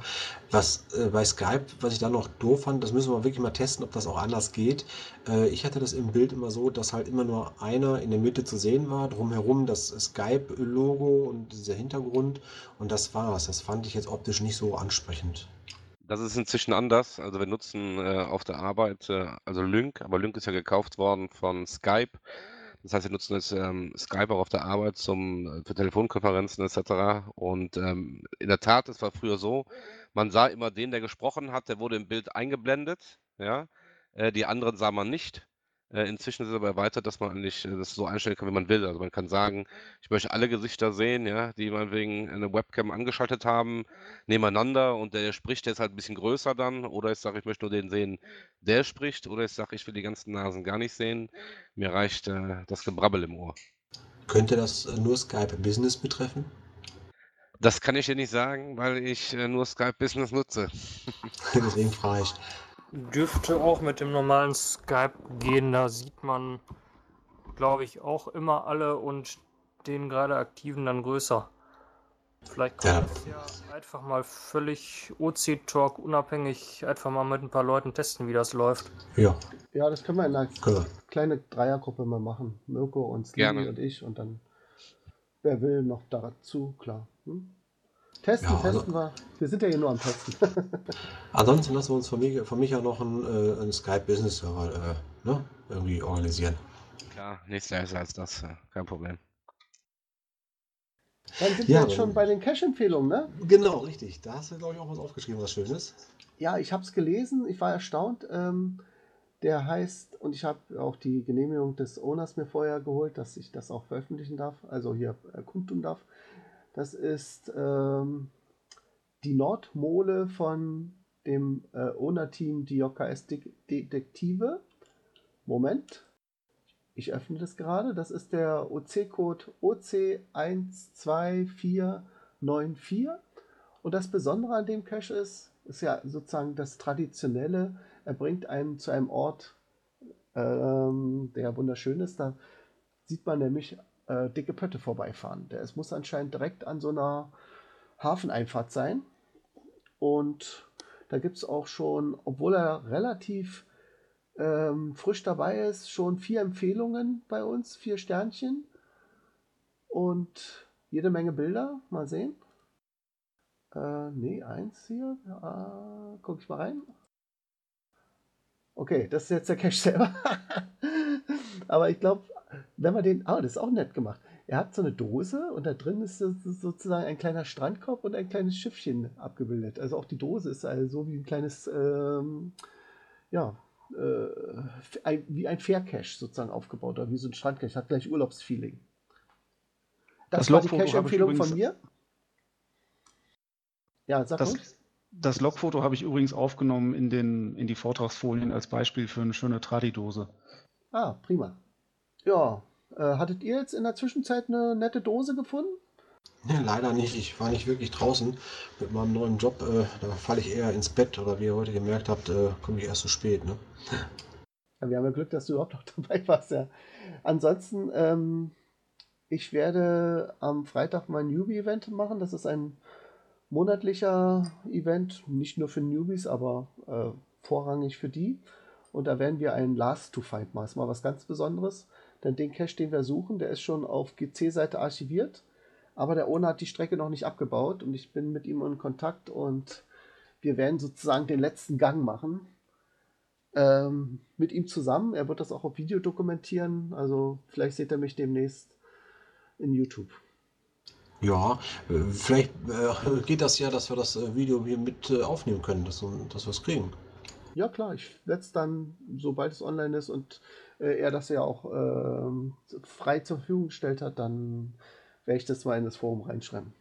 was äh, bei Skype, was ich da noch doof fand, das müssen wir wirklich mal testen, ob das auch anders geht. Äh, ich hatte das im Bild immer so, dass halt immer nur einer in der Mitte zu sehen war, drumherum das Skype-Logo und dieser Hintergrund und das war's. Das fand ich jetzt optisch nicht so ansprechend. Das ist inzwischen anders. Also wir nutzen äh, auf der Arbeit, äh, also Lync, aber Lync ist ja gekauft worden von Skype. Das heißt, wir nutzen jetzt ähm, Skype auch auf der Arbeit zum, äh, für Telefonkonferenzen etc. Und ähm, in der Tat, es war früher so, man sah immer den, der gesprochen hat, der wurde im Bild eingeblendet, ja. Äh, die anderen sah man nicht. Äh, inzwischen ist es aber erweitert, dass man eigentlich äh, das so einstellen kann, wie man will. Also man kann sagen, ich möchte alle Gesichter sehen, ja, die meinetwegen eine Webcam angeschaltet haben, nebeneinander und der spricht, der ist halt ein bisschen größer dann. Oder ich sage, ich möchte nur den sehen, der spricht. Oder ich sage, ich will die ganzen Nasen gar nicht sehen. Mir reicht äh, das Gebrabbel im Ohr. Könnte das äh, nur Skype Business betreffen? Das kann ich dir nicht sagen, weil ich nur Skype Business nutze. Deswegen frage ich. Dürfte auch mit dem normalen Skype gehen. Da sieht man, glaube ich, auch immer alle und den gerade aktiven dann größer. Vielleicht kann man ja. ja einfach mal völlig OC-Talk unabhängig einfach mal mit ein paar Leuten testen, wie das läuft. Ja. Ja, das können wir in einer Klar. kleinen Dreiergruppe mal machen. Mirko und Stevie und ich und dann wer will noch dazu, klar. Hm? Testen, ja, also, testen wir. Wir sind ja hier nur am Testen. ansonsten lassen wir uns von, mich, von Micha noch einen, äh, einen Skype-Business-Server äh, ne? irgendwie organisieren. Klar, nichts leiser als das, kein Problem. Dann sind ja, wir jetzt schon bei den Cache-Empfehlungen, ne? Genau, richtig. Da hast du, glaube ich, auch was aufgeschrieben, was Schönes. Ja, ich habe es gelesen, ich war erstaunt. Ähm, der heißt, und ich habe auch die Genehmigung des Owners mir vorher geholt, dass ich das auch veröffentlichen darf, also hier äh, kundtun darf. Das ist ähm, die Nordmole von dem äh, Owner-Team die JKS Detektive. Moment. Ich öffne das gerade. Das ist der OC-Code OC12494. Und das Besondere an dem Cache ist, ist ja sozusagen das Traditionelle. Er bringt einen zu einem Ort, ähm, der wunderschön ist. Da sieht man nämlich äh, dicke Pötte vorbeifahren. Der, es muss anscheinend direkt an so einer Hafeneinfahrt sein. Und da gibt es auch schon, obwohl er relativ ähm, frisch dabei ist, schon vier Empfehlungen bei uns, vier Sternchen und jede Menge Bilder. Mal sehen. Äh, nee, eins hier. Äh, guck ich mal rein. Okay, das ist jetzt der Cache selber. Aber ich glaube, wenn man den, ah, das ist auch nett gemacht. Er hat so eine Dose und da drin ist sozusagen ein kleiner Strandkorb und ein kleines Schiffchen abgebildet. Also auch die Dose ist also so wie ein kleines, ähm, ja, äh, ein, wie ein Faircache sozusagen aufgebaut oder wie so ein Strandcache. Hat gleich Urlaubsfeeling. Das, das war die Cache-Empfehlung von mir. Ja, sag das, uns. Das Logfoto habe ich übrigens aufgenommen in, den, in die Vortragsfolien als Beispiel für eine schöne Tradidose. Ah, prima. Ja, Äh, hattet ihr jetzt in der Zwischenzeit eine nette Dose gefunden? Nee, leider nicht. Ich war nicht wirklich draußen mit meinem neuen Job. Äh, da falle ich eher ins Bett oder wie ihr heute gemerkt habt, äh, komme ich erst zu spät. Ne? Ja, wir haben ja Glück, dass du überhaupt noch dabei warst. Ja. Ansonsten, ähm, ich werde am Freitag mein Newbie-Event machen. Das ist ein monatlicher Event, nicht nur für Newbies, aber äh, vorrangig für die. Und da werden wir einen Last to Find machen. Das ist mal was ganz Besonderes. Denn den Cache, den wir suchen, der ist schon auf GC-Seite archiviert. Aber der Owner hat die Strecke noch nicht abgebaut und ich bin mit ihm in Kontakt und wir werden sozusagen den letzten Gang machen. Ähm, mit ihm zusammen. Er wird das auch auf Video dokumentieren. Also vielleicht seht ihr mich demnächst in YouTube. Ja, äh, vielleicht äh, geht das ja, dass wir das äh, Video hier mit äh, aufnehmen können, dass, dass wir es kriegen. Ja klar, ich werde es dann, sobald es online ist und äh, er das ja auch ähm, frei zur Verfügung gestellt hat, dann werde ich das mal in das Forum reinschreiben.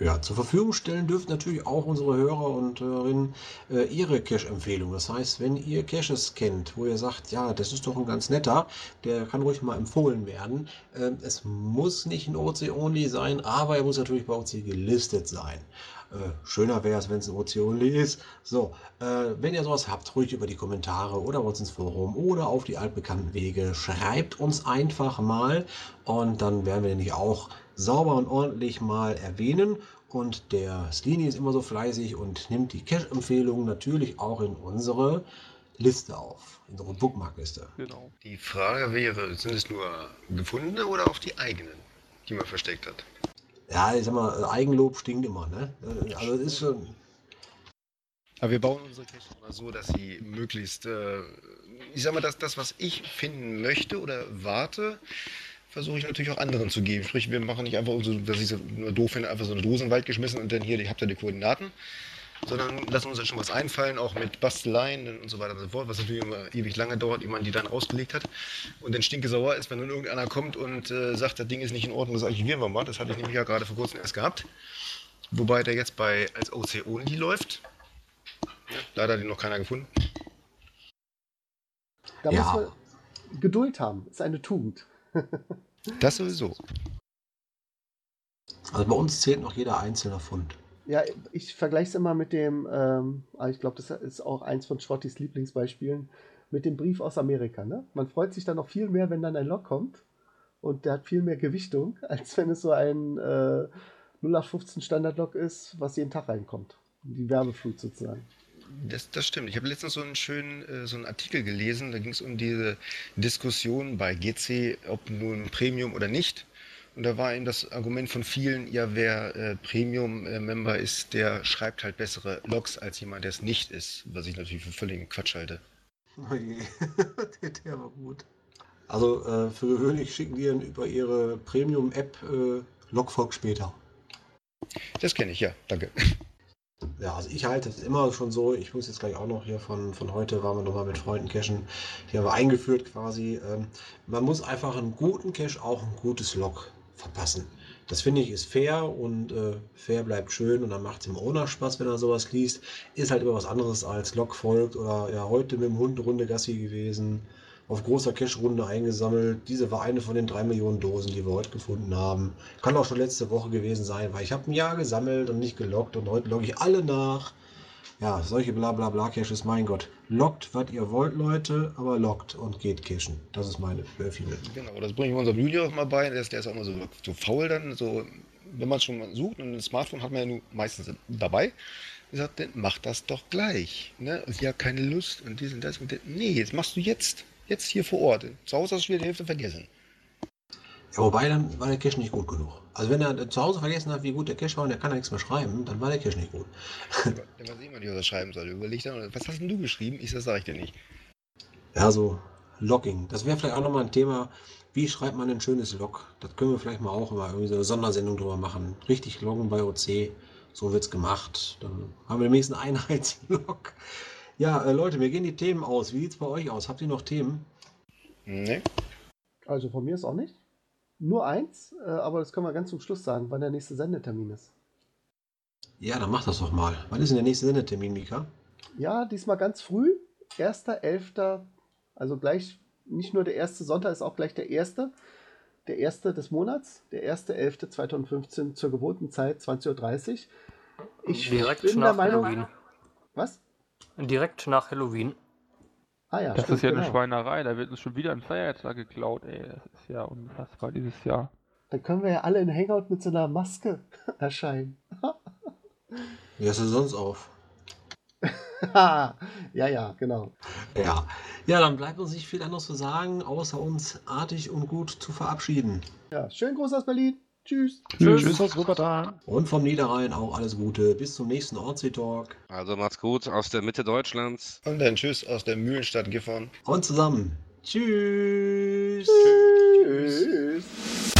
Ja, zur Verfügung stellen dürfen natürlich auch unsere Hörer und Hörerinnen äh, ihre Cache-Empfehlungen. Das heißt, wenn ihr Caches kennt, wo ihr sagt, ja, das ist doch ein ganz netter, der kann ruhig mal empfohlen werden. Äh, es muss nicht ein OC-Only sein, aber er muss natürlich bei OC gelistet sein. Äh, schöner wäre es, wenn es ein OC-Only ist. So, äh, wenn ihr sowas habt, ruhig über die Kommentare oder bei uns ins Forum oder auf die altbekannten Wege, schreibt uns einfach mal und dann werden wir nämlich auch sauber und ordentlich mal erwähnen. Und der Slini ist immer so fleißig und nimmt die Cache-Empfehlungen natürlich auch in unsere Liste auf, in unsere Bookmark-Liste. Genau. Die Frage wäre, sind es nur gefundene oder auch die eigenen, die man versteckt hat? Ja, ich sag mal, Eigenlob stinkt immer, ne? Also ist schon. Aber wir bauen unsere Cache immer so, dass sie möglichst, äh, ich sag mal, dass das, was ich finden möchte oder warte, versuche ich natürlich auch anderen zu geben. Sprich, wir machen nicht einfach so, dass ich so nur doof finde, einfach so eine Dose in den Wald geschmissen und dann hier, habt ihr die Koordinaten. Sondern lassen uns dann schon was einfallen, auch mit Basteleien und so weiter und so fort, was natürlich immer ewig lange dauert, ehe man die dann ausgelegt hat. Und dann stinke sauer ist, wenn dann irgendeiner kommt und äh, sagt, das Ding ist nicht in Ordnung, das archivieren wir mal. Das hatte ich nämlich ja gerade vor kurzem erst gehabt. Wobei der jetzt bei als OC Only läuft. Ja, leider hat ihn noch keiner gefunden. Da ja. muss man Geduld haben, ist eine Tugend. Das sowieso. Also bei uns zählt noch jeder einzelne Fund. Ja, ich vergleiche es immer mit dem, ähm, ah, ich glaube, das ist auch eins von Schrottis Lieblingsbeispielen, mit dem Brief aus Amerika. Ne? Man freut sich dann noch viel mehr, wenn dann ein Log kommt und der hat viel mehr Gewichtung, als wenn es so ein äh, 0815 Standard-Log ist, was jeden Tag reinkommt. Die Werbeflut sozusagen. Das, das stimmt. Ich habe letztens so einen schönen äh, so einen Artikel gelesen, da ging es um diese Diskussion bei GC, ob nun Premium oder nicht. Und da war eben das Argument von vielen, ja, wer äh, Premium-Member ist, der schreibt halt bessere Logs als jemand, der es nicht ist. Was ich natürlich für völligen Quatsch halte. Oh je, der war gut. Also äh, für gewöhnlich schicken die dann über ihre Premium-App äh, Logfolg später. Das kenne ich, ja, danke. Ja, also ich halte es immer schon so, ich muss jetzt gleich auch noch hier von, von heute, waren wir nochmal mit Freunden cashen, hier haben wir eingeführt quasi. Ähm, man muss einfach einen guten Cache auch ein gutes Log verpassen. Das finde ich ist fair und äh, fair bleibt schön und dann macht es ihm auch Spaß, wenn er sowas liest. Ist halt immer was anderes als Log folgt oder ja, heute mit dem Hund Runde Gassi gewesen auf großer Cash-Runde eingesammelt. Diese war eine von den drei Millionen Dosen, die wir heute gefunden haben. Kann auch schon letzte Woche gewesen sein, weil ich habe ein Jahr gesammelt und nicht gelockt und heute logge ich alle nach. Ja, solche bla bla bla Caches, mein Gott. Lockt, was ihr wollt, Leute, aber lockt und geht cashen. Das ist meine Empfehlung. Genau, das bringe ich unserem Junior auch mal bei. Der ist, der ist auch immer so, so faul dann. So, wenn man schon sucht und ein Smartphone hat man ja meistens dabei. Ich sagt, dann mach das doch gleich. Ne? Ich habe keine Lust und dies und das. Und das. Nee, das machst du jetzt. Jetzt hier vor Ort. Zu Hause hast du wieder die Hälfte vergessen. Ja, wobei, dann war der Cache nicht gut genug. Also wenn er zu Hause vergessen hat, wie gut der Cache war und er kann nichts mehr schreiben, dann war der Cache nicht gut. Dann weiß ich mal nicht, was er schreiben soll. Überleg dann, was hast denn du geschrieben? Ich das sage ich dir nicht. Ja, so Logging. Das wäre vielleicht auch nochmal ein Thema. Wie schreibt man ein schönes Log? Das können wir vielleicht mal auch immer irgendwie so eine Sondersendung drüber machen. Richtig loggen bei OC. So wird's gemacht. Dann haben wir demnächst einen Einheitslog. Ja, äh, Leute, mir gehen die Themen aus. Wie sieht es bei euch aus? Habt ihr noch Themen? Nee. Also von mir ist auch nicht. Nur eins, äh, aber das können wir ganz zum Schluss sagen, wann der nächste Sendetermin ist. Ja, dann mach das doch mal. Wann ist denn der nächste Sendetermin, Mika? Ja, diesmal ganz früh. 1.11. Also gleich, nicht nur der erste Sonntag, ist auch gleich der erste. der erste des Monats, der 1.11.2015 zur gewohnten Zeit, 20.30 Uhr. Ich Direkt bin nach der Meinung. Halloween. Was? Direkt nach Halloween. Ah ja, Das stimmt, ist ja eine genau. Schweinerei, da wird uns schon wieder ein Feiertag geklaut, ey. Das ist ja unfassbar dieses Jahr. Dann können wir ja alle in Hangout mit so einer Maske erscheinen. Wie hast du sonst auf? ja, ja, genau. Ja. Ja, dann bleibt uns nicht viel anderes zu sagen, außer uns artig und gut zu verabschieden. Ja, schönen Gruß aus Berlin. Tschüss. Tschüss, Tschüss aus Wuppertal. Und vom Niederrhein auch alles Gute. Bis zum nächsten Ortsy-Talk. Also macht's gut aus der Mitte Deutschlands. Und dann Tschüss aus der Mühlenstadt Gifhorn. Und zusammen. Tschüss. Tschüss.